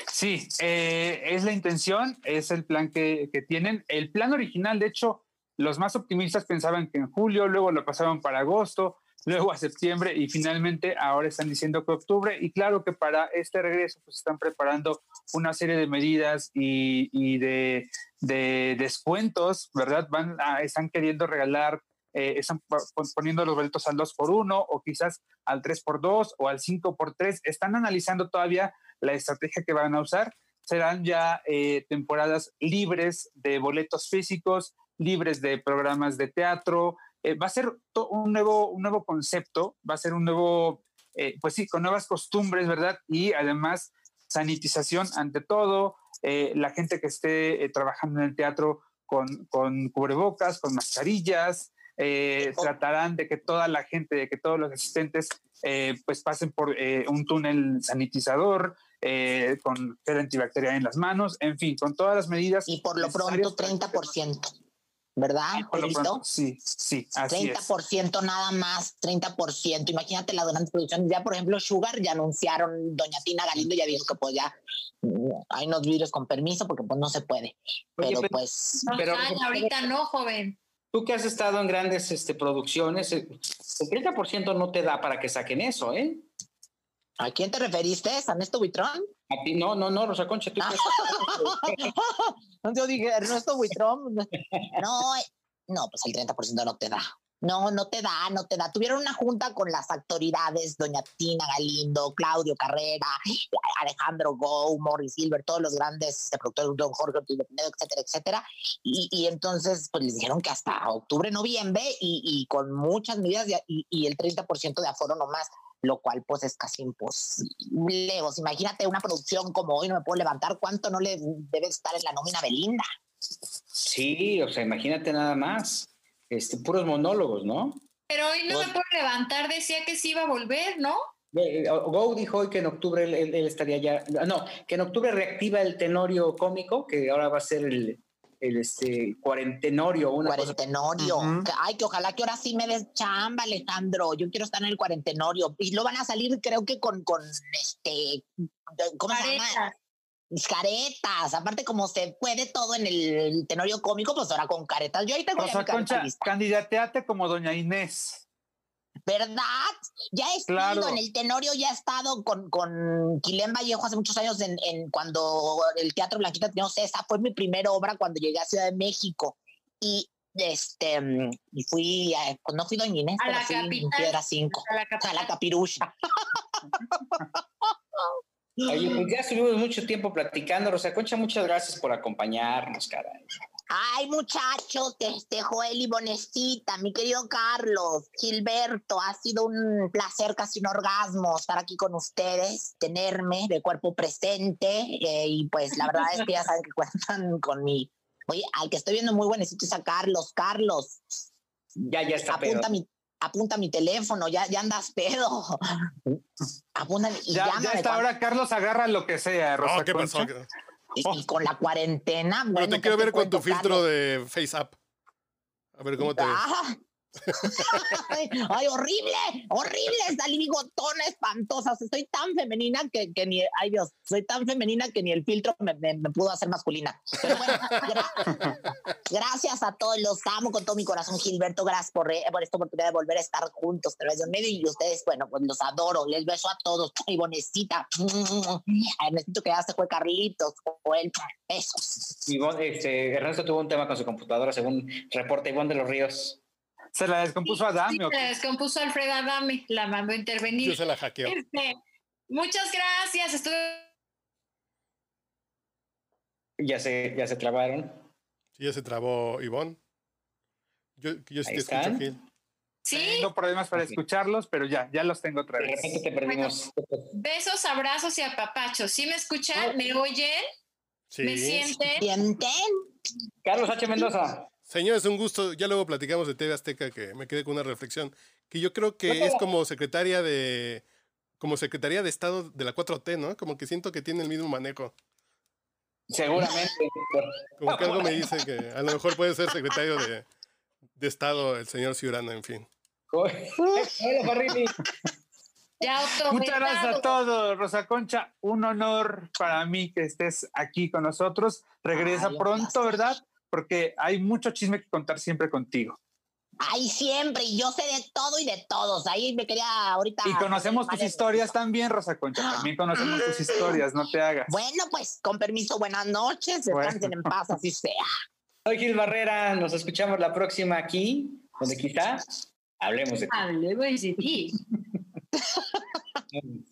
Sí, eh, es la intención, es el plan que, tienen. El plan original, de hecho, los más optimistas pensaban que en julio, luego lo pasaron para agosto, luego a septiembre y finalmente ahora están diciendo que octubre. Y claro que para este regreso pues están preparando una serie de medidas y, de, descuentos, ¿verdad? Van están queriendo regalar eh, están poniendo los boletos al 2 por 1 o quizás al 3 por 2 o al 5 por 3 Están analizando todavía la estrategia que van a usar. Serán ya eh, temporadas libres de boletos físicos, libres de programas de teatro. Eh, va a ser un nuevo, un nuevo concepto, va a ser un nuevo, eh, pues sí, con nuevas costumbres, ¿verdad? Y además sanitización ante todo, la gente que esté trabajando en el teatro con, con cubrebocas, con mascarillas, tratarán de que toda la gente, de que todos los asistentes pues pasen por un túnel sanitizador, eh, con gel antibacterial en las manos, en fin, con todas las medidas. Y por lo pronto 30%. ¿verdad? sí, sí, así 30% nada más, 30%. Imagínate las grandes producciones. Ya, por ejemplo, Sugar ya anunciaron, Doña Tina Galindo ya dijo que pues ya mm, hay unos virus con permiso porque pues no se puede. pero, pues... pero, ahorita no, joven. Tú que has estado en grandes este, producciones, el 30% no te da para que saquen eso, ¿eh? ¿A quién te referiste? ¿A Ernesto Buitrón? A ti, no, no, no, Rosa Concha. Tú Yo dije, Ernesto Buitrón. No, no, pues el 30% no te da. No, no te da, no te da. Tuvieron una junta con las autoridades, doña Tina Galindo, Claudio Carrera, Alejandro Go, Morris Silver, todos los grandes este, productores, Don Jorge etcétera, etcétera. Y, y, entonces, pues les dijeron que hasta octubre, noviembre y, y con muchas medidas y, y el 30% de aforo nomás lo cual pues es casi imposible. O imagínate una producción como hoy, no me puedo levantar, ¿cuánto no le debe estar en la nómina Belinda? Sí, o sea, imagínate nada más, este, puros monólogos, ¿no? Pero hoy no me puedo levantar, decía que sí iba a volver, ¿no? Eh, Go dijo hoy que en octubre él, estaría ya, no, que en octubre reactiva el tenorio cómico, que ahora va a ser el, el este cuarentenorio. Una cuarentenorio. Ay, que ojalá que ahora sí me des chamba, Alejandro. Yo quiero estar en el cuarentenorio. Y lo van a salir, creo que con, con este, ¿cómo se llama? Caretas, aparte como se puede todo en el tenorio cómico, pues ahora con caretas. Yo ahí tengo o sea, Concha, candidateate como doña Inés. ¿Verdad? Ya he estado en el Tenorio, ya he estado con, con Quilén Vallejo hace muchos años en, en cuando el Teatro Blanquita tenía esa fue mi primera obra cuando llegué a Ciudad de México. Y este y fui, pues no fui Doña Inés, a la fui capital, Piedra 5, a la, a la capirucha. Oye, pues ya estuvimos mucho tiempo platicando. Rosa Concha, muchas gracias por acompañarnos, caray. Ay, muchachos, este Joel y Bonestita, mi querido Carlos, Gilberto, ha sido un placer, casi un orgasmo estar aquí con ustedes, tenerme de cuerpo presente eh, y pues la verdad es que ya saben que cuentan con mi... Oye, al que estoy viendo muy buenecito es a Carlos, Carlos. Ya, ya está apunta mi apunta mi teléfono, ya, ya andas pedo. Apunta y ya, ya está, ahora Carlos agarra lo que sea, Rosa ¿qué pasó? Y, con la cuarentena. Bueno, te quiero ver con tu filtro de FaceApp. A ver cómo te ves. Ay, horrible, horrible, salí bigotona espantosa. estoy tan femenina que, que, ni, ay Dios, soy tan femenina que ni el filtro me, me, pudo hacer masculina. Pero bueno, gracias a todos, los amo con todo mi corazón, Gilberto. Gracias por, por esta oportunidad de volver a estar juntos través de medio. Y ustedes, bueno, pues los adoro, les beso a todos. Y Bonecita, necesito que ya se fue Carlitos, o él, besos. este, Ernesto tuvo un tema con su computadora, según reporta Ivonne de los Ríos. Se la descompuso a Adame. Sí, se la descompuso Alfredo Adame, la mandó a intervenir. Yo se la hackeó. Este, muchas gracias, estuve... Ya se, ya se trabaron. Sí, ya se trabó Ivonne. Yo, yo sí te escucho aquí. Sí. No problemas para escucharlos, pero ya, ya los tengo otra vez. te perdimos. besos, abrazos y apapachos. ¿Sí me escuchan? ¿Me oyen? Sí. ¿Me sienten? ¿Sienten? Carlos H. Mendoza. Señores, un gusto. Ya luego platicamos de TV Azteca, que me quedé con una reflexión, que yo creo que es como secretaria de como secretaría de Estado de la 4T, ¿no? Como que siento que tiene el mismo manejo. Seguramente. Como que algo me dice que a lo mejor puede ser secretario de, de Estado el señor Ciurana, en fin. Muchas gracias a todos, Rosa Concha. Un honor para mí que estés aquí con nosotros. Regresa pronto, ¿verdad? Porque hay mucho chisme que contar siempre contigo. Ay, siempre, y yo sé de todo y de todos. Ahí me quería ahorita. Y conocemos tus historias también, Rosa Concha. También conocemos tus historias, no te hagas. Bueno, pues con permiso, buenas noches. Descansen en paz, así sea. Soy Gil Barrera. Nos escuchamos la próxima aquí, donde quizá hablemos de ti. Hablemos de ti.